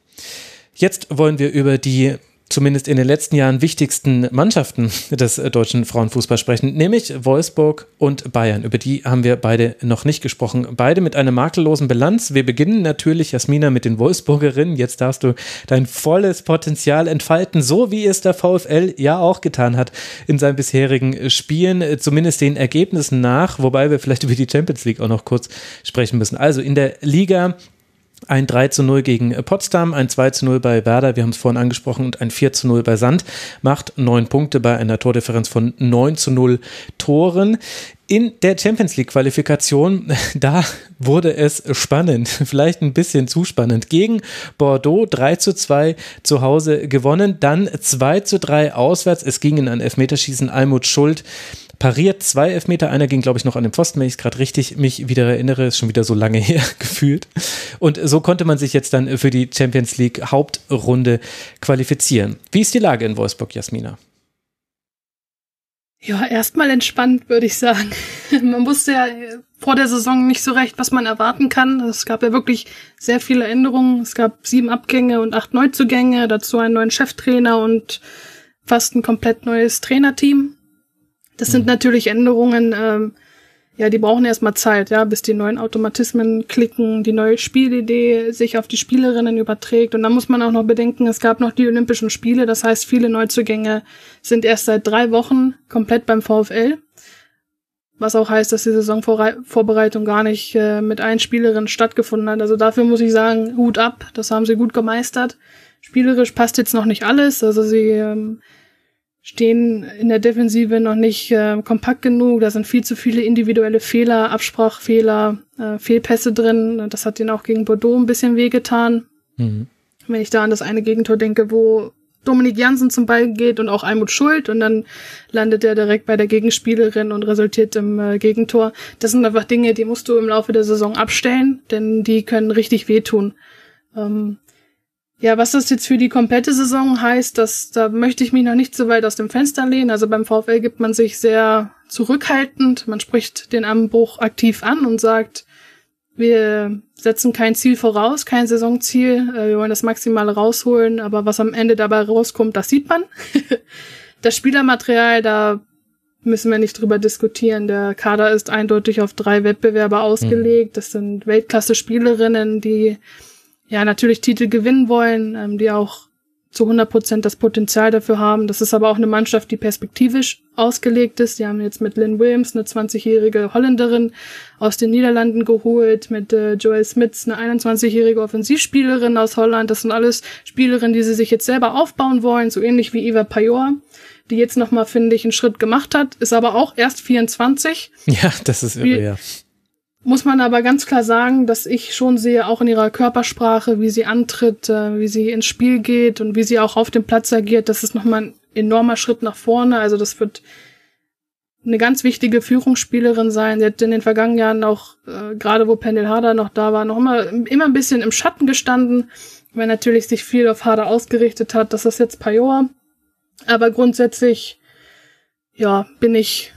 Jetzt wollen wir über die zumindest in den letzten Jahren wichtigsten Mannschaften des äh, deutschen Frauenfußballs sprechen, nämlich Wolfsburg und Bayern. Über die haben wir beide noch nicht gesprochen. Beide mit einer makellosen Bilanz. Wir beginnen natürlich, Jasmina, mit den Wolfsburgerinnen. Jetzt darfst du dein volles Potenzial entfalten, so wie es der VfL ja auch getan hat in seinen bisherigen Spielen, äh, zumindest den Ergebnissen nach, wobei wir vielleicht (laughs) über die Champions League auch noch kurz sprechen müssen. Also in der Liga ein 3 zu 0 gegen Potsdam, ein 2 zu 0 bei Werder, wir haben es vorhin angesprochen, und ein 4 zu 0 bei Sand, macht neun Punkte bei einer Tordifferenz von 9 zu 0 Toren. In der Champions League Qualifikation, (laughs) da wurde es spannend, (laughs) vielleicht ein bisschen zu spannend. Gegen Bordeaux 3 zu 2 zu Hause gewonnen, dann 2 zu 3 auswärts. Es ging in ein Elfmeterschießen. Almut Schuld pariert zwei Elfmeter. Einer ging, glaube ich, noch an den Pfosten, wenn ich es gerade richtig mich wieder erinnere. Ist schon wieder so lange (laughs) her gefühlt. Und so konnte man sich jetzt dann für die Champions League Hauptrunde qualifizieren. Wie ist die Lage in Wolfsburg, Jasmina? Ja, erstmal entspannt, würde ich sagen. (laughs) Man wusste ja vor der Saison nicht so recht, was man erwarten kann. Es gab ja wirklich sehr viele Änderungen. Es gab sieben Abgänge und acht Neuzugänge, dazu einen neuen Cheftrainer und fast ein komplett neues Trainerteam. Das sind mhm. natürlich Änderungen, ähm, ja, die brauchen erstmal Zeit, ja, bis die neuen Automatismen klicken, die neue Spielidee sich auf die Spielerinnen überträgt. Und dann muss man auch noch bedenken, es gab noch die Olympischen Spiele, das heißt, viele Neuzugänge sind erst seit drei Wochen komplett beim VfL. Was auch heißt, dass die Saisonvorbereitung gar nicht äh, mit allen Spielerinnen stattgefunden hat. Also dafür muss ich sagen, Hut ab, das haben sie gut gemeistert. Spielerisch passt jetzt noch nicht alles. Also sie ähm, stehen in der Defensive noch nicht äh, kompakt genug. Da sind viel zu viele individuelle Fehler, Absprachfehler, äh, Fehlpässe drin. Das hat ihnen auch gegen Bordeaux ein bisschen wehgetan. Mhm. Wenn ich da an das eine Gegentor denke, wo Dominik Jansen zum Ball geht und auch Almut Schuld und dann landet er direkt bei der Gegenspielerin und resultiert im äh, Gegentor. Das sind einfach Dinge, die musst du im Laufe der Saison abstellen, denn die können richtig wehtun. Ähm, ja, was das jetzt für die komplette Saison heißt, das, da möchte ich mich noch nicht so weit aus dem Fenster lehnen. Also beim VfL gibt man sich sehr zurückhaltend. Man spricht den Anbruch aktiv an und sagt, wir setzen kein Ziel voraus, kein Saisonziel. Äh, wir wollen das Maximale rausholen, aber was am Ende dabei rauskommt, das sieht man. (laughs) das Spielermaterial, da müssen wir nicht drüber diskutieren. Der Kader ist eindeutig auf drei Wettbewerber ausgelegt. Das sind Weltklasse-Spielerinnen, die ja natürlich Titel gewinnen wollen, ähm, die auch zu 100 Prozent das Potenzial dafür haben. Das ist aber auch eine Mannschaft, die perspektivisch ausgelegt ist. Die haben jetzt mit Lynn Williams eine 20-jährige Holländerin aus den Niederlanden geholt, mit äh, Joel Smits eine 21-jährige Offensivspielerin aus Holland. Das sind alles Spielerinnen, die sie sich jetzt selber aufbauen wollen, so ähnlich wie Eva Pajor, die jetzt nochmal, finde ich, einen Schritt gemacht hat, ist aber auch erst 24. Ja, das ist irre, ja muss man aber ganz klar sagen, dass ich schon sehe, auch in ihrer Körpersprache, wie sie antritt, äh, wie sie ins Spiel geht und wie sie auch auf dem Platz agiert, das ist nochmal ein enormer Schritt nach vorne. Also das wird eine ganz wichtige Führungsspielerin sein. Sie hat in den vergangenen Jahren auch, äh, gerade wo Pendel Harder noch da war, noch immer, immer ein bisschen im Schatten gestanden, weil natürlich sich viel auf Harder ausgerichtet hat. Das ist jetzt Pajor. Aber grundsätzlich, ja, bin ich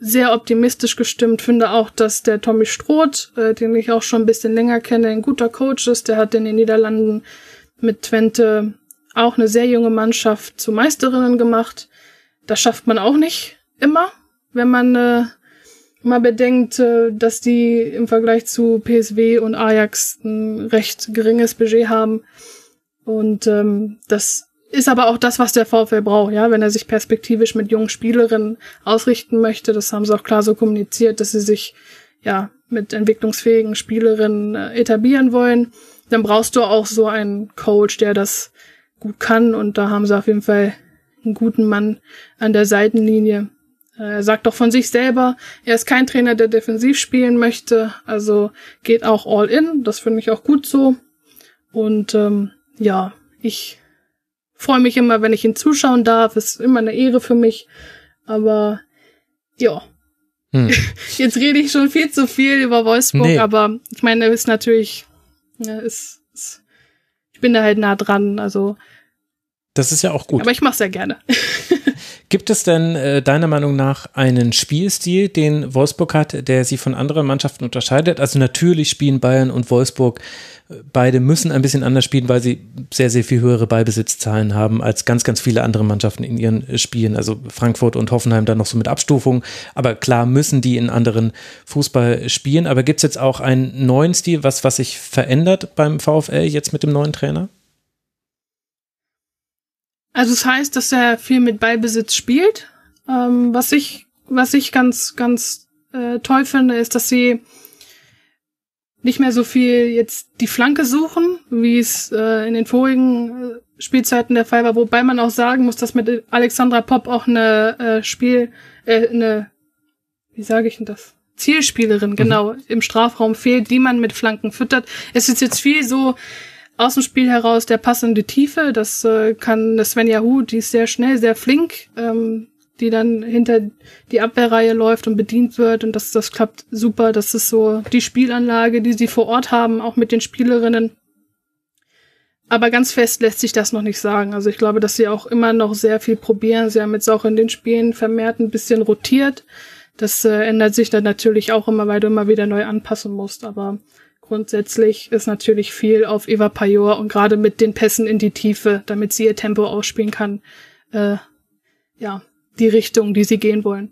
sehr optimistisch gestimmt. Finde auch, dass der Tommy Stroth, äh, den ich auch schon ein bisschen länger kenne, ein guter Coach ist. Der hat in den Niederlanden mit Twente auch eine sehr junge Mannschaft zu Meisterinnen gemacht. Das schafft man auch nicht immer, wenn man äh, mal bedenkt, äh, dass die im Vergleich zu PSW und Ajax ein recht geringes Budget haben. Und ähm, das ist aber auch das, was der VfL braucht, ja, wenn er sich perspektivisch mit jungen Spielerinnen ausrichten möchte. Das haben sie auch klar so kommuniziert, dass sie sich ja mit entwicklungsfähigen Spielerinnen äh, etablieren wollen. Dann brauchst du auch so einen Coach, der das gut kann. Und da haben sie auf jeden Fall einen guten Mann an der Seitenlinie. Er sagt auch von sich selber, er ist kein Trainer, der defensiv spielen möchte, also geht auch all in. Das finde ich auch gut so. Und ähm, ja, ich freue mich immer, wenn ich ihn zuschauen darf. Ist immer eine Ehre für mich. Aber ja. Hm. (laughs) Jetzt rede ich schon viel zu viel über Wolfsburg, nee. aber ich meine, ist natürlich, ja, ist, ist, ich bin da halt nah dran, also. Das ist ja auch gut. Aber ich mache sehr gerne. (laughs) Gibt es denn äh, deiner Meinung nach einen Spielstil, den Wolfsburg hat, der sie von anderen Mannschaften unterscheidet? Also natürlich spielen Bayern und Wolfsburg äh, beide müssen ein bisschen anders spielen, weil sie sehr, sehr viel höhere Ballbesitzzahlen haben als ganz, ganz viele andere Mannschaften in ihren äh, Spielen. Also Frankfurt und Hoffenheim dann noch so mit Abstufung. Aber klar müssen die in anderen Fußball spielen. Aber gibt es jetzt auch einen neuen Stil, was, was sich verändert beim VfL jetzt mit dem neuen Trainer? Also es das heißt, dass er viel mit Ballbesitz spielt. Ähm, was ich, was ich ganz, ganz äh, toll finde, ist, dass sie nicht mehr so viel jetzt die Flanke suchen, wie es äh, in den vorigen äh, Spielzeiten der Fall war, wobei man auch sagen muss, dass mit Alexandra Popp auch eine äh, Spiel, äh, eine, wie sage ich denn das? Zielspielerin, mhm. genau, im Strafraum fehlt, die man mit Flanken füttert. Es ist jetzt viel so, aus dem Spiel heraus der passende Tiefe. Das äh, kann Svenja Hu, die ist sehr schnell, sehr flink, ähm, die dann hinter die Abwehrreihe läuft und bedient wird. Und das, das klappt super. Das ist so die Spielanlage, die sie vor Ort haben, auch mit den Spielerinnen. Aber ganz fest lässt sich das noch nicht sagen. Also ich glaube, dass sie auch immer noch sehr viel probieren. Sie haben jetzt auch in den Spielen vermehrt ein bisschen rotiert. Das äh, ändert sich dann natürlich auch immer, weil du immer wieder neu anpassen musst. Aber grundsätzlich ist natürlich viel auf Eva Pajor und gerade mit den Pässen in die Tiefe, damit sie ihr Tempo ausspielen kann, äh, ja, die Richtung, die sie gehen wollen.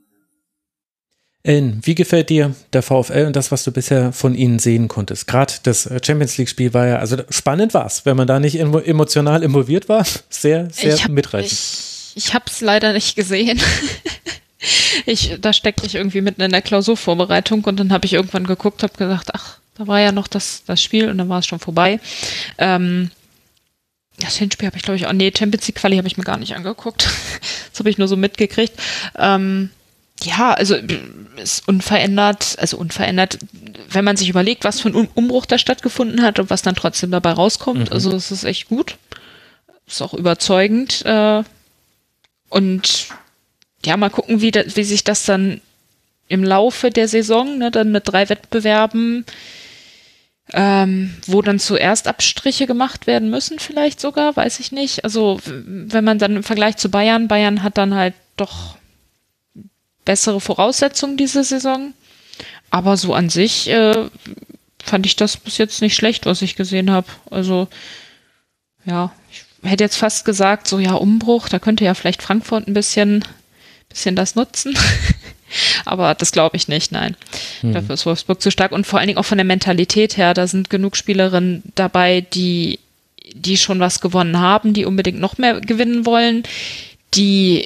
Ellen, wie gefällt dir der VfL und das, was du bisher von ihnen sehen konntest? Gerade das äh, Champions League-Spiel war ja, also spannend war es, wenn man da nicht emotional involviert war. (laughs) Sehr, sehr ich hab, mitreißend. Ich, ich habe es leider nicht gesehen. (laughs) ich, da steckte ich irgendwie mitten in der Klausurvorbereitung und dann habe ich irgendwann geguckt, habe gesagt, ach, da war ja noch das, das Spiel und dann war es schon vorbei. Ähm, das Hinspiel habe ich, glaube ich, auch, nee, Champions League Quali habe ich mir gar nicht angeguckt. (laughs) das habe ich nur so mitgekriegt. Ähm, ja, also ist unverändert, also unverändert, wenn man sich überlegt, was für ein Umbruch da stattgefunden hat und was dann trotzdem dabei rauskommt. Mhm. Also es ist echt gut. Ist auch überzeugend. Äh, und ja, mal gucken, wie, da, wie sich das dann im Laufe der Saison, ne, dann mit drei Wettbewerben ähm, wo dann zuerst Abstriche gemacht werden müssen, vielleicht sogar, weiß ich nicht. Also wenn man dann im Vergleich zu Bayern, Bayern hat dann halt doch bessere Voraussetzungen diese Saison. Aber so an sich äh, fand ich das bis jetzt nicht schlecht, was ich gesehen habe. Also ja, ich hätte jetzt fast gesagt, so ja, Umbruch, da könnte ja vielleicht Frankfurt ein bisschen, bisschen das nutzen. (laughs) Aber das glaube ich nicht, nein. Mhm. Dafür ist Wolfsburg zu stark und vor allen Dingen auch von der Mentalität her, da sind genug Spielerinnen dabei, die, die schon was gewonnen haben, die unbedingt noch mehr gewinnen wollen, die,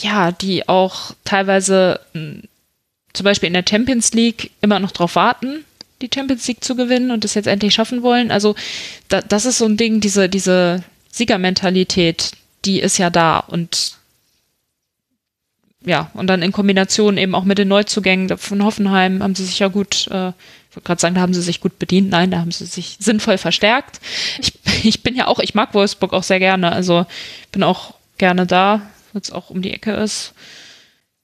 ja, die auch teilweise hm, zum Beispiel in der Champions League immer noch drauf warten, die Champions League zu gewinnen und das jetzt endlich schaffen wollen. Also da, das ist so ein Ding, diese, diese Siegermentalität, die ist ja da und ja, und dann in Kombination eben auch mit den Neuzugängen von Hoffenheim haben sie sich ja gut, äh, ich wollte gerade sagen, da haben sie sich gut bedient. Nein, da haben sie sich (laughs) sinnvoll verstärkt. Ich, ich bin ja auch, ich mag Wolfsburg auch sehr gerne. Also bin auch gerne da, wenn es auch um die Ecke ist.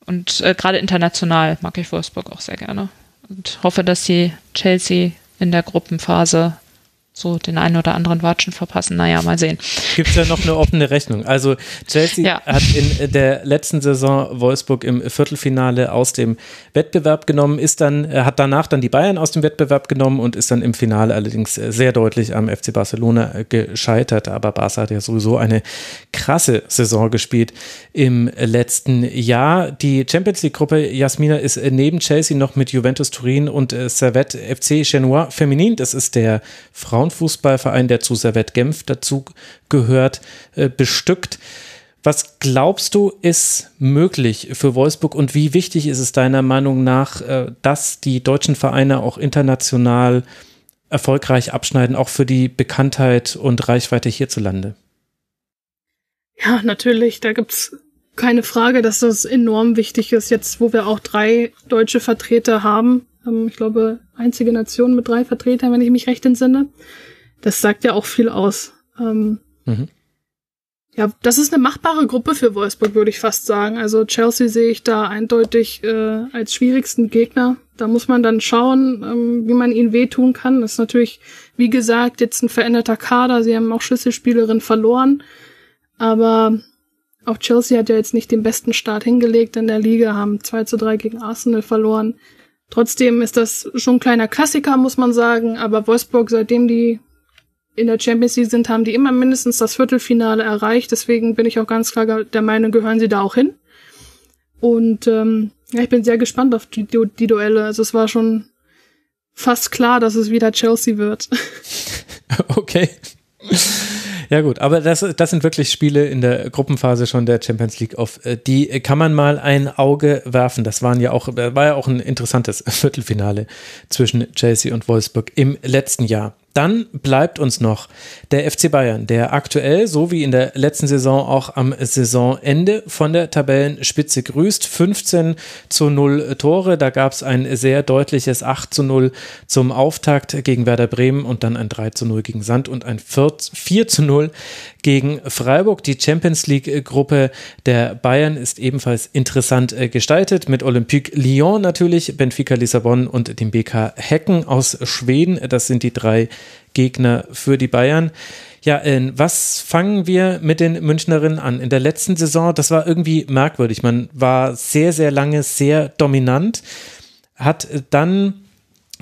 Und äh, gerade international mag ich Wolfsburg auch sehr gerne. Und hoffe, dass sie Chelsea in der Gruppenphase so den einen oder anderen Watschen verpassen. Naja, mal sehen. Gibt es ja noch eine offene Rechnung. Also Chelsea ja. hat in der letzten Saison Wolfsburg im Viertelfinale aus dem Wettbewerb genommen, ist dann, äh, hat danach dann die Bayern aus dem Wettbewerb genommen und ist dann im Finale allerdings äh, sehr deutlich am FC Barcelona äh, gescheitert. Aber Barca hat ja sowieso eine krasse Saison gespielt im letzten Jahr. Die Champions League-Gruppe Jasmina ist neben Chelsea noch mit Juventus Turin und Servette FC Chenois Feminin. Das ist der Frau Frauenfußballverein, der zu Servette Genf dazu gehört, äh, bestückt. Was glaubst du, ist möglich für Wolfsburg und wie wichtig ist es deiner Meinung nach, äh, dass die deutschen Vereine auch international erfolgreich abschneiden, auch für die Bekanntheit und Reichweite hierzulande? Ja, natürlich. Da gibt's keine Frage, dass das enorm wichtig ist, jetzt wo wir auch drei deutsche Vertreter haben. Ähm, ich glaube, einzige Nation mit drei Vertretern, wenn ich mich recht entsinne. Das sagt ja auch viel aus. Ähm, mhm. Ja, das ist eine machbare Gruppe für Wolfsburg, würde ich fast sagen. Also Chelsea sehe ich da eindeutig äh, als schwierigsten Gegner. Da muss man dann schauen, ähm, wie man ihnen wehtun kann. Das ist natürlich, wie gesagt, jetzt ein veränderter Kader. Sie haben auch Schlüsselspielerin verloren. Aber auch Chelsea hat ja jetzt nicht den besten Start hingelegt in der Liga, haben 2 zu 3 gegen Arsenal verloren. Trotzdem ist das schon ein kleiner Klassiker, muss man sagen. Aber Wolfsburg, seitdem die in der Champions League sind, haben die immer mindestens das Viertelfinale erreicht. Deswegen bin ich auch ganz klar der Meinung, gehören sie da auch hin. Und ähm, ja, ich bin sehr gespannt auf die, die Duelle. Also es war schon fast klar, dass es wieder Chelsea wird. (laughs) Okay. Ja gut, aber das, das sind wirklich Spiele in der Gruppenphase schon der Champions League, auf äh, die kann man mal ein Auge werfen. Das waren ja auch, äh, war ja auch ein interessantes (laughs) Viertelfinale zwischen Chelsea und Wolfsburg im letzten Jahr. Dann bleibt uns noch der FC Bayern, der aktuell, so wie in der letzten Saison auch am Saisonende von der Tabellenspitze grüßt. 15 zu 0 Tore. Da gab es ein sehr deutliches 8 zu 0 zum Auftakt gegen Werder Bremen und dann ein 3 zu 0 gegen Sand und ein 4 zu 0 gegen Freiburg. Die Champions League-Gruppe der Bayern ist ebenfalls interessant äh, gestaltet mit Olympique Lyon natürlich, Benfica Lissabon und dem BK Hecken aus Schweden. Das sind die drei Gegner für die Bayern. Ja, äh, was fangen wir mit den Münchnerinnen an? In der letzten Saison, das war irgendwie merkwürdig. Man war sehr, sehr lange sehr dominant, hat dann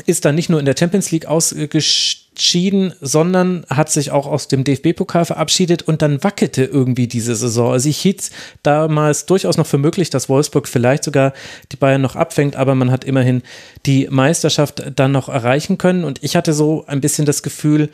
ist dann nicht nur in der Champions League ausgeschieden, sondern hat sich auch aus dem DFB-Pokal verabschiedet und dann wackelte irgendwie diese Saison. Also ich hielt damals durchaus noch für möglich, dass Wolfsburg vielleicht sogar die Bayern noch abfängt, aber man hat immerhin die Meisterschaft dann noch erreichen können und ich hatte so ein bisschen das Gefühl,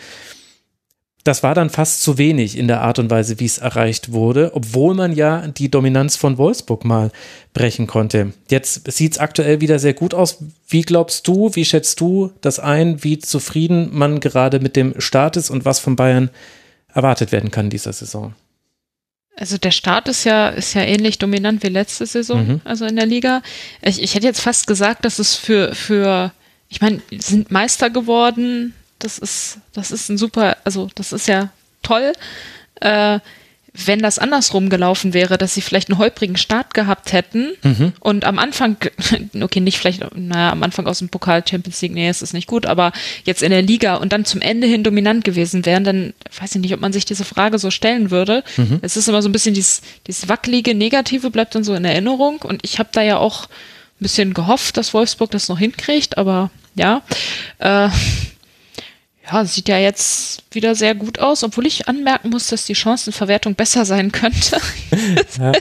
das war dann fast zu wenig in der Art und Weise, wie es erreicht wurde, obwohl man ja die Dominanz von Wolfsburg mal brechen konnte. Jetzt sieht es aktuell wieder sehr gut aus. Wie glaubst du, wie schätzt du das ein, wie zufrieden man gerade mit dem Start ist und was von Bayern erwartet werden kann dieser Saison? Also der Start ist ja, ist ja ähnlich dominant wie letzte Saison, mhm. also in der Liga. Ich, ich hätte jetzt fast gesagt, dass es für, für, ich meine, sind Meister geworden, das ist, das ist ein super, also das ist ja toll. Äh, wenn das andersrum gelaufen wäre, dass sie vielleicht einen holprigen Start gehabt hätten mhm. und am Anfang, (laughs) okay, nicht vielleicht, naja, am Anfang aus dem Pokal Champions League, nee, es ist nicht gut, aber jetzt in der Liga und dann zum Ende hin dominant gewesen wären, dann weiß ich nicht, ob man sich diese Frage so stellen würde. Mhm. Es ist immer so ein bisschen dieses, dieses wackelige Negative bleibt dann so in Erinnerung und ich habe da ja auch ein bisschen gehofft, dass Wolfsburg das noch hinkriegt, aber ja, äh, ja, sieht ja jetzt wieder sehr gut aus, obwohl ich anmerken muss, dass die Chancenverwertung besser sein könnte. (laughs) ja,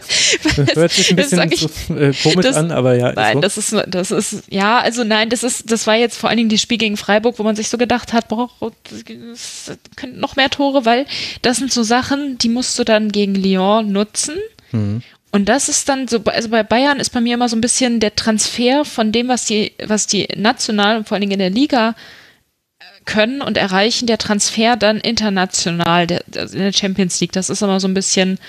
hört sich ein bisschen ich, so, äh, komisch das, an, aber ja. Nein, so. das ist, das ist, ja, also nein, das ist, das war jetzt vor allen Dingen das Spiel gegen Freiburg, wo man sich so gedacht hat, boah, es könnten noch mehr Tore, weil das sind so Sachen, die musst du dann gegen Lyon nutzen. Mhm. Und das ist dann so, also bei Bayern ist bei mir immer so ein bisschen der Transfer von dem, was die, was die national und vor allen Dingen in der Liga können und erreichen der Transfer dann international der, der, in der Champions League. Das ist immer so ein bisschen,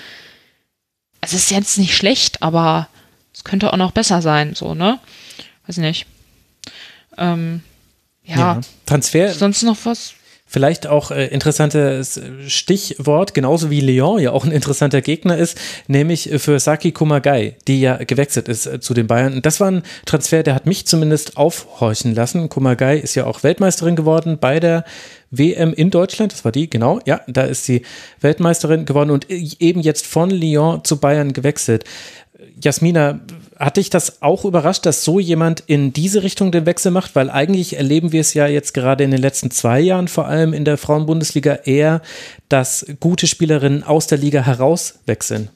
es ist jetzt nicht schlecht, aber es könnte auch noch besser sein, so, ne? Weiß nicht. Ähm, ja. ja. Transfer. Sonst noch was? Vielleicht auch äh, interessantes Stichwort, genauso wie Lyon ja auch ein interessanter Gegner ist, nämlich für Saki Kumagai, die ja gewechselt ist äh, zu den Bayern. Das war ein Transfer, der hat mich zumindest aufhorchen lassen. Kumagai ist ja auch Weltmeisterin geworden bei der WM in Deutschland, das war die, genau, ja, da ist sie Weltmeisterin geworden und eben jetzt von Lyon zu Bayern gewechselt. Jasmina, hat dich das auch überrascht, dass so jemand in diese Richtung den Wechsel macht? Weil eigentlich erleben wir es ja jetzt gerade in den letzten zwei Jahren, vor allem in der Frauenbundesliga, eher, dass gute Spielerinnen aus der Liga herauswechseln.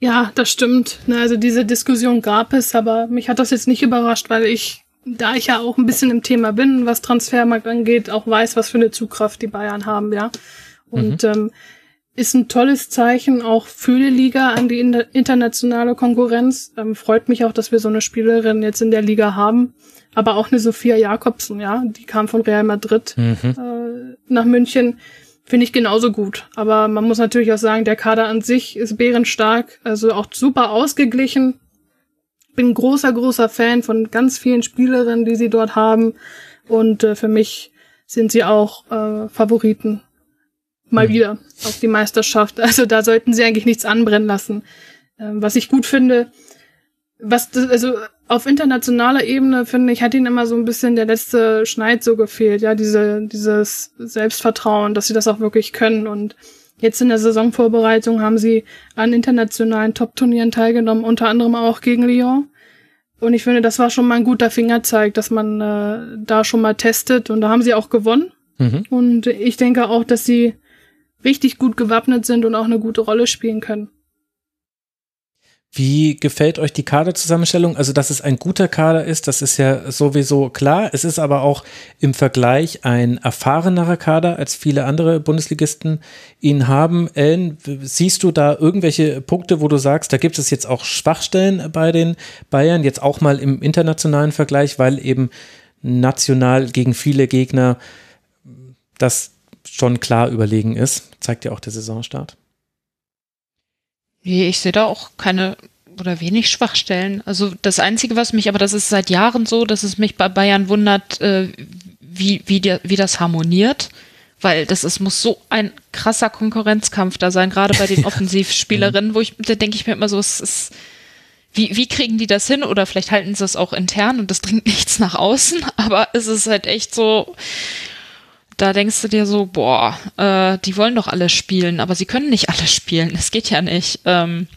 Ja, das stimmt. Also diese Diskussion gab es, aber mich hat das jetzt nicht überrascht, weil ich, da ich ja auch ein bisschen im Thema bin, was Transfermarkt angeht, auch weiß, was für eine Zugkraft die Bayern haben, ja. Und mhm. ähm, ist ein tolles Zeichen auch für die Liga an die internationale Konkurrenz. Ähm, freut mich auch, dass wir so eine Spielerin jetzt in der Liga haben. Aber auch eine Sophia Jakobsen, ja, die kam von Real Madrid mhm. äh, nach München. finde ich genauso gut. Aber man muss natürlich auch sagen, der Kader an sich ist bärenstark, also auch super ausgeglichen. Bin großer, großer Fan von ganz vielen Spielerinnen, die sie dort haben. Und äh, für mich sind sie auch äh, Favoriten. Mal wieder auf die Meisterschaft. (laughs) Also da sollten sie eigentlich nichts anbrennen lassen. Ähm, was ich gut finde, was das, also auf internationaler Ebene finde ich, hat ihnen immer so ein bisschen der letzte Schneid so gefehlt, ja, diese, dieses Selbstvertrauen, dass sie das auch wirklich können und jetzt in der Saisonvorbereitung haben sie an internationalen Top-Turnieren teilgenommen, unter anderem auch gegen Lyon. Und ich finde, das war schon mal ein guter Fingerzeig, dass man äh, da schon mal testet und da haben sie auch gewonnen. Mhm. Und ich denke auch, dass sie richtig gut gewappnet sind und auch eine gute Rolle spielen können. Wie gefällt euch die Kaderzusammenstellung? Also, dass es ein guter Kader ist, das ist ja sowieso klar. Es ist aber auch im Vergleich ein erfahrenerer Kader, als viele andere Bundesligisten ihn haben. Ellen, siehst du da irgendwelche Punkte, wo du sagst, da gibt es jetzt auch Schwachstellen bei den Bayern, jetzt auch mal im internationalen Vergleich, weil eben national gegen viele Gegner das schon klar überlegen ist? Zeigt ja auch der Saisonstart. Nee, ich sehe da auch keine oder wenig Schwachstellen. Also das Einzige, was mich, aber das ist seit Jahren so, dass es mich bei Bayern wundert, äh, wie, wie, der, wie das harmoniert. Weil das ist, muss so ein krasser Konkurrenzkampf da sein, gerade bei den (laughs) Offensivspielerinnen, wo ich, da denke ich mir immer so, es ist, wie, wie kriegen die das hin? Oder vielleicht halten sie es auch intern und das dringt (laughs) nichts nach außen, aber es ist halt echt so, da denkst du dir so, boah, äh, die wollen doch alle spielen, aber sie können nicht alle spielen. Es geht ja nicht. Ähm,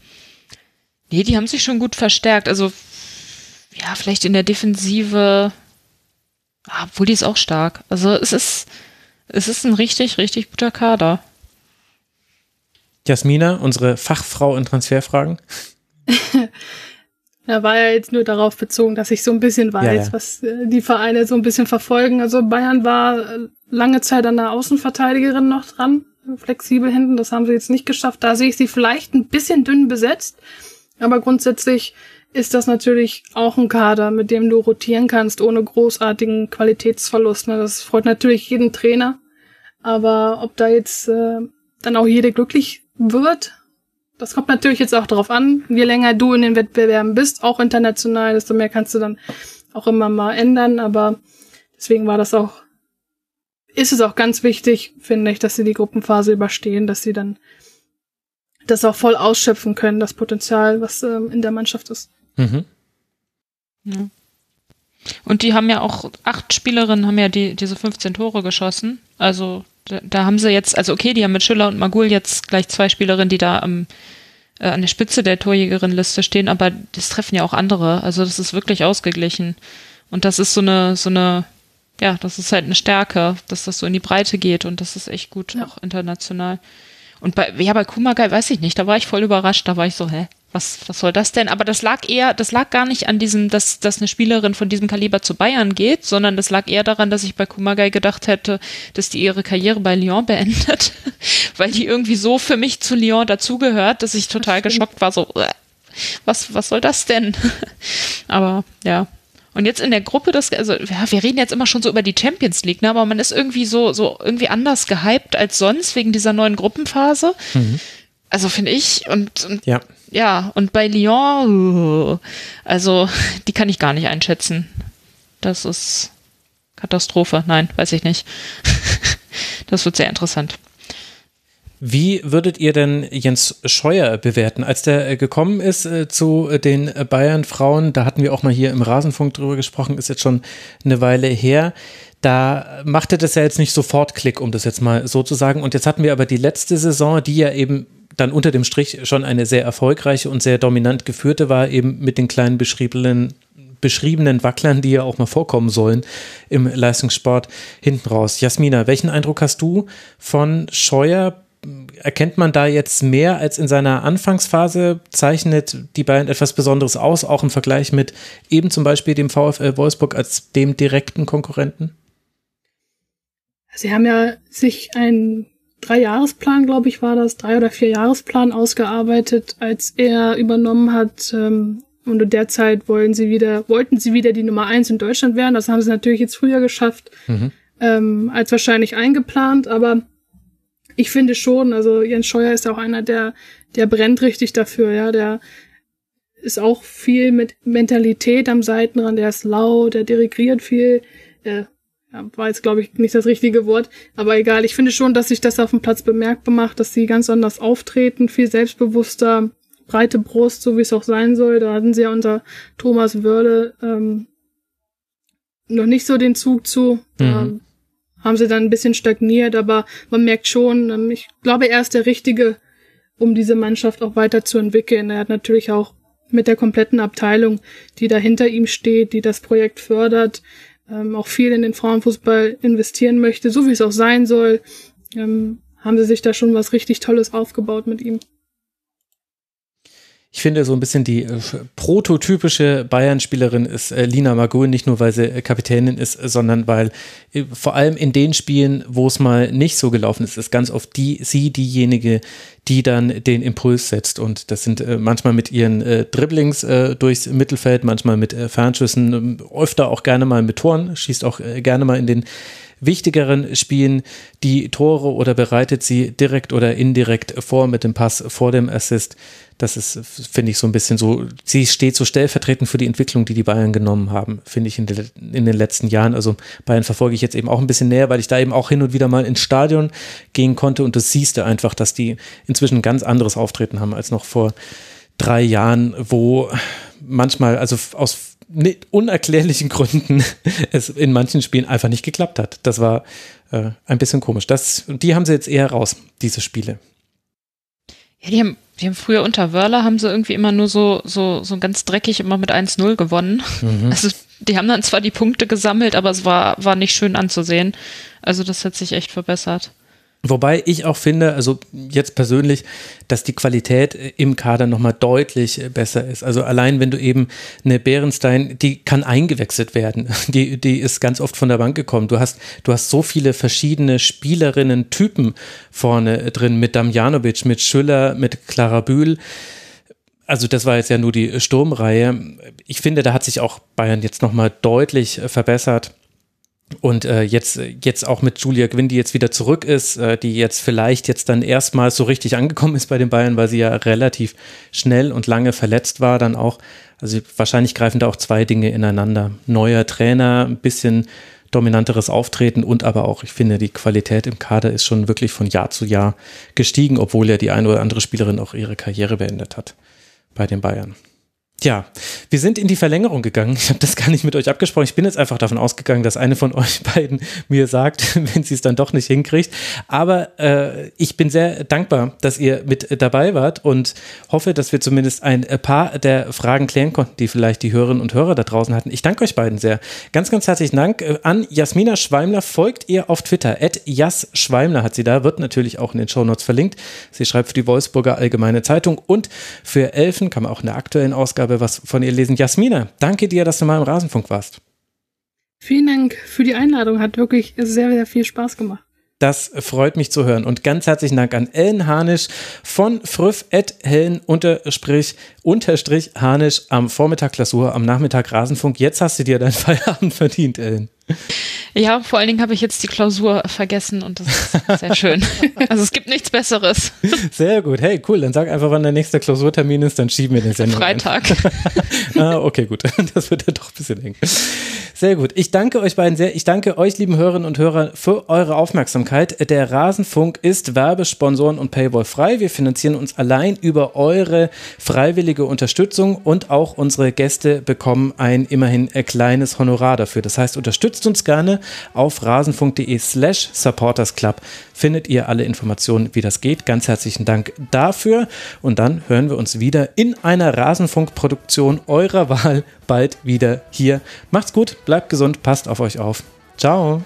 nee, die haben sich schon gut verstärkt. Also, ja, vielleicht in der Defensive, ah, obwohl die ist auch stark. Also es ist, es ist ein richtig, richtig guter Kader. Jasmina, unsere Fachfrau in Transferfragen. (laughs) Ja, war ja jetzt nur darauf bezogen, dass ich so ein bisschen weiß, ja, ja. was äh, die Vereine so ein bisschen verfolgen. Also Bayern war äh, lange Zeit an der Außenverteidigerin noch dran, flexibel hinten. Das haben sie jetzt nicht geschafft. Da sehe ich sie vielleicht ein bisschen dünn besetzt. Aber grundsätzlich ist das natürlich auch ein Kader, mit dem du rotieren kannst, ohne großartigen Qualitätsverlust. Ne? Das freut natürlich jeden Trainer. Aber ob da jetzt äh, dann auch jede glücklich wird, das kommt natürlich jetzt auch darauf an, je länger du in den Wettbewerben bist, auch international, desto mehr kannst du dann auch immer mal ändern. Aber deswegen war das auch, ist es auch ganz wichtig, finde ich, dass sie die Gruppenphase überstehen, dass sie dann das auch voll ausschöpfen können, das Potenzial, was ähm, in der Mannschaft ist. Mhm. Ja. Und die haben ja auch, acht Spielerinnen haben ja die, diese 15 Tore geschossen. Also da, da, haben sie jetzt, also okay, die haben mit Schiller und Magul jetzt gleich zwei Spielerinnen, die da am, äh, an der Spitze der Torjägerin-Liste stehen, aber das treffen ja auch andere. Also das ist wirklich ausgeglichen. Und das ist so eine, so eine, ja, das ist halt eine Stärke, dass das so in die Breite geht und das ist echt gut, ja. auch international. Und bei, ja, bei Kumagai weiß ich nicht, da war ich voll überrascht, da war ich so, hä, was, was soll das denn? Aber das lag eher, das lag gar nicht an diesem, dass, dass eine Spielerin von diesem Kaliber zu Bayern geht, sondern das lag eher daran, dass ich bei Kumagai gedacht hätte, dass die ihre Karriere bei Lyon beendet, (laughs) weil die irgendwie so für mich zu Lyon dazugehört, dass ich total geschockt war, so, was, was soll das denn? (laughs) Aber ja, und jetzt in der Gruppe, das, also ja, wir reden jetzt immer schon so über die Champions League, ne, aber man ist irgendwie so, so irgendwie anders gehypt als sonst wegen dieser neuen Gruppenphase. Mhm. Also finde ich und, und ja. Ja, und bei Lyon, also (laughs) die kann ich gar nicht einschätzen. Das ist Katastrophe. Nein, weiß ich nicht. (laughs) das wird sehr interessant. Wie würdet ihr denn Jens Scheuer bewerten? Als der äh, gekommen ist äh, zu den Bayern-Frauen, da hatten wir auch mal hier im Rasenfunk drüber gesprochen, ist jetzt schon eine Weile her. Da machte das ja jetzt nicht sofort Klick, um das jetzt mal so zu sagen. Und jetzt hatten wir aber die letzte Saison, die ja eben dann unter dem Strich schon eine sehr erfolgreiche und sehr dominant geführte war, eben mit den kleinen beschriebenen beschriebenen Wacklern, die ja auch mal vorkommen sollen im Leistungssport hinten raus. Jasmina, welchen Eindruck hast du von Scheuer erkennt man da jetzt mehr als in seiner Anfangsphase? Zeichnet die Bayern etwas Besonderes aus, auch im Vergleich mit eben zum Beispiel dem VfL Wolfsburg als dem direkten Konkurrenten? Sie haben ja sich einen Dreijahresplan, glaube ich, war das, drei oder vier Jahresplan ausgearbeitet, als er übernommen hat. Ähm, und derzeit wollen sie wieder, wollten sie wieder die Nummer eins in Deutschland werden. Das haben sie natürlich jetzt früher geschafft, mhm. ähm, als wahrscheinlich eingeplant. Aber Ich finde schon, also Jens Scheuer ist auch einer, der, der brennt richtig dafür, ja, der ist auch viel mit Mentalität am Seitenrand, der ist laut, der dirigiert viel, äh, ja, war jetzt, glaube ich, nicht das richtige Wort, aber egal. Ich finde schon, dass sich das auf dem Platz bemerkbar macht, dass sie ganz anders auftreten, viel selbstbewusster, breite Brust, so wie es auch sein soll. Da hatten sie ja unter Thomas Wörle ähm, noch nicht so den Zug zu. Mhm. Ähm, haben sie dann ein bisschen stagniert, aber man merkt schon, ähm, ich glaube, er ist der Richtige, um diese Mannschaft auch weiterzuentwickeln. Er hat natürlich auch mit der kompletten Abteilung, die da hinter ihm steht, die das Projekt fördert, ähm, auch viel in den Frauenfußball investieren möchte, so wie es auch sein soll, ähm, haben sie sich da schon was richtig Tolles aufgebaut mit ihm ich finde, so ein bisschen die äh, prototypische Bayern-Spielerin ist äh, Lina Magun, nicht nur, weil sie äh, Kapitänin ist, sondern weil vor allem in den Spielen, wo es mal nicht so gelaufen ist, ist ganz oft die, sie diejenige, die dann den Impuls setzt. Und das sind manchmal mit ihren Dribblings durchs Mittelfeld, manchmal mit Fernschüssen, ähm, öfter auch gerne mal mit Toren, schießt auch gerne mal in den wichtigeren Spielen die Tore oder bereitet sie direkt oder indirekt vor mit dem Pass vor dem Assist. Das ist, finde ich, so ein bisschen so, sie steht so stellvertretend für die Entwicklung, die die Bayern genommen haben, finde ich, in, de, in, den letzten Jahren. Also Bayern verfolge ich jetzt eben auch ein bisschen näher, weil ich da eben auch hin und wieder mal ins Stadion gehen konnte und das siehst du einfach, dass die inzwischen ein ganz anderes Auftreten haben als noch vor drei Jahren, wo manchmal, also aus unerklärlichen Gründen (laughs) es in manchen Spielen einfach nicht geklappt hat. Das war äh, ein bisschen komisch. Das, die haben sie jetzt eher raus, diese Spiele. Ja, die haben, die haben früher unter Wörler haben sie irgendwie immer nur so, so, so ganz dreckig immer mit 1-0 gewonnen. Mhm. Also die haben dann zwar die Punkte gesammelt, aber es war, war nicht schön anzusehen. Also das hat sich echt verbessert. Wobei ich auch finde, also jetzt persönlich, dass die Qualität im Kader nochmal deutlich besser ist. Also allein wenn du eben eine Bärenstein, die kann eingewechselt werden. (laughs) Die, die ist ganz oft von der Bank gekommen. Du hast, du hast so viele verschiedene Spielerinnen-Typen vorne drin mit Damjanovic, mit Schüller, mit Clara Bühl. Also das war jetzt ja nur die Sturmreihe. Ich finde, da hat sich auch Bayern jetzt nochmal deutlich verbessert. Und äh, jetzt, jetzt auch mit Julia Gwynn, die jetzt wieder zurück ist, äh, die jetzt vielleicht jetzt dann erstmal so richtig angekommen ist bei den Bayern, weil sie ja relativ schnell und lange verletzt war, dann auch. Also wahrscheinlich greifen da auch zwei Dinge ineinander. Neuer Trainer, ein bisschen dominanteres Auftreten und aber auch, ich finde, die Qualität im Kader ist schon wirklich von Jahr zu Jahr gestiegen, obwohl ja die eine oder andere Spielerin auch ihre Karriere beendet hat bei den Bayern. Tja, wir sind in die Verlängerung gegangen. Ich habe das gar nicht mit euch abgesprochen. Ich bin jetzt einfach davon ausgegangen, dass eine von euch (laughs) beiden mir sagt, (laughs) wenn sie es dann doch nicht hinkriegt. Aber äh, ich bin sehr dankbar, dass ihr mit dabei wart und hoffe, dass wir zumindest ein paar der Fragen klären konnten, die vielleicht die Hörerinnen und Hörer da draußen hatten. Ich danke euch beiden sehr. Ganz, ganz herzlichen Dank äh, an Jasmina Schweimler. Folgt ihr auf Twitter. At Jas Schweimler hat sie da, wird natürlich auch in den Shownotes verlinkt. Sie schreibt für die Wolfsburger Allgemeine Zeitung und für Elfen, kann man auch in der aktuellen Ausgabe habe was von ihr lesen. Jasmina, danke dir, dass du mal im Rasenfunk warst. Vielen Dank für die Einladung. Hat wirklich sehr, sehr viel Spaß gemacht. Das freut mich zu hören. Und ganz herzlichen Dank an Ellen Hanisch von früff Hellen unterstrich, unterstrich Hanisch am Vormittag Klausur, am Nachmittag Rasenfunk. Jetzt hast du dir deinen (laughs) Feierabend verdient, Ellen. Ja, vor allen Dingen habe ich jetzt die Klausur vergessen und das ist sehr schön. (laughs) also es gibt nichts Besseres. Sehr gut. Hey, cool. Dann sag einfach, wann der nächste Klausurtermin ist, dann schieben wir den Sendung. Freitag. (laughs) ah, okay, gut. (laughs) Das wird ja doch ein bisschen eng. Sehr gut. Ich danke euch beiden sehr. Ich danke euch, lieben Hörerinnen und Hörer, für eure Aufmerksamkeit. Der Rasenfunk ist Werbesponsoren und Paywall frei. Wir finanzieren uns allein über eure freiwillige Unterstützung und auch unsere Gäste bekommen ein immerhin kleines Honorar dafür. Das heißt, unterstützt uns gerne auf rasenfunk.de slash supportersclub findet ihr alle Informationen, wie das geht. Ganz herzlichen Dank dafür und dann hören wir uns wieder in einer Rasenfunkproduktion eurer Wahl bald wieder hier. Macht's gut, bleibt gesund, passt auf euch auf. Ciao.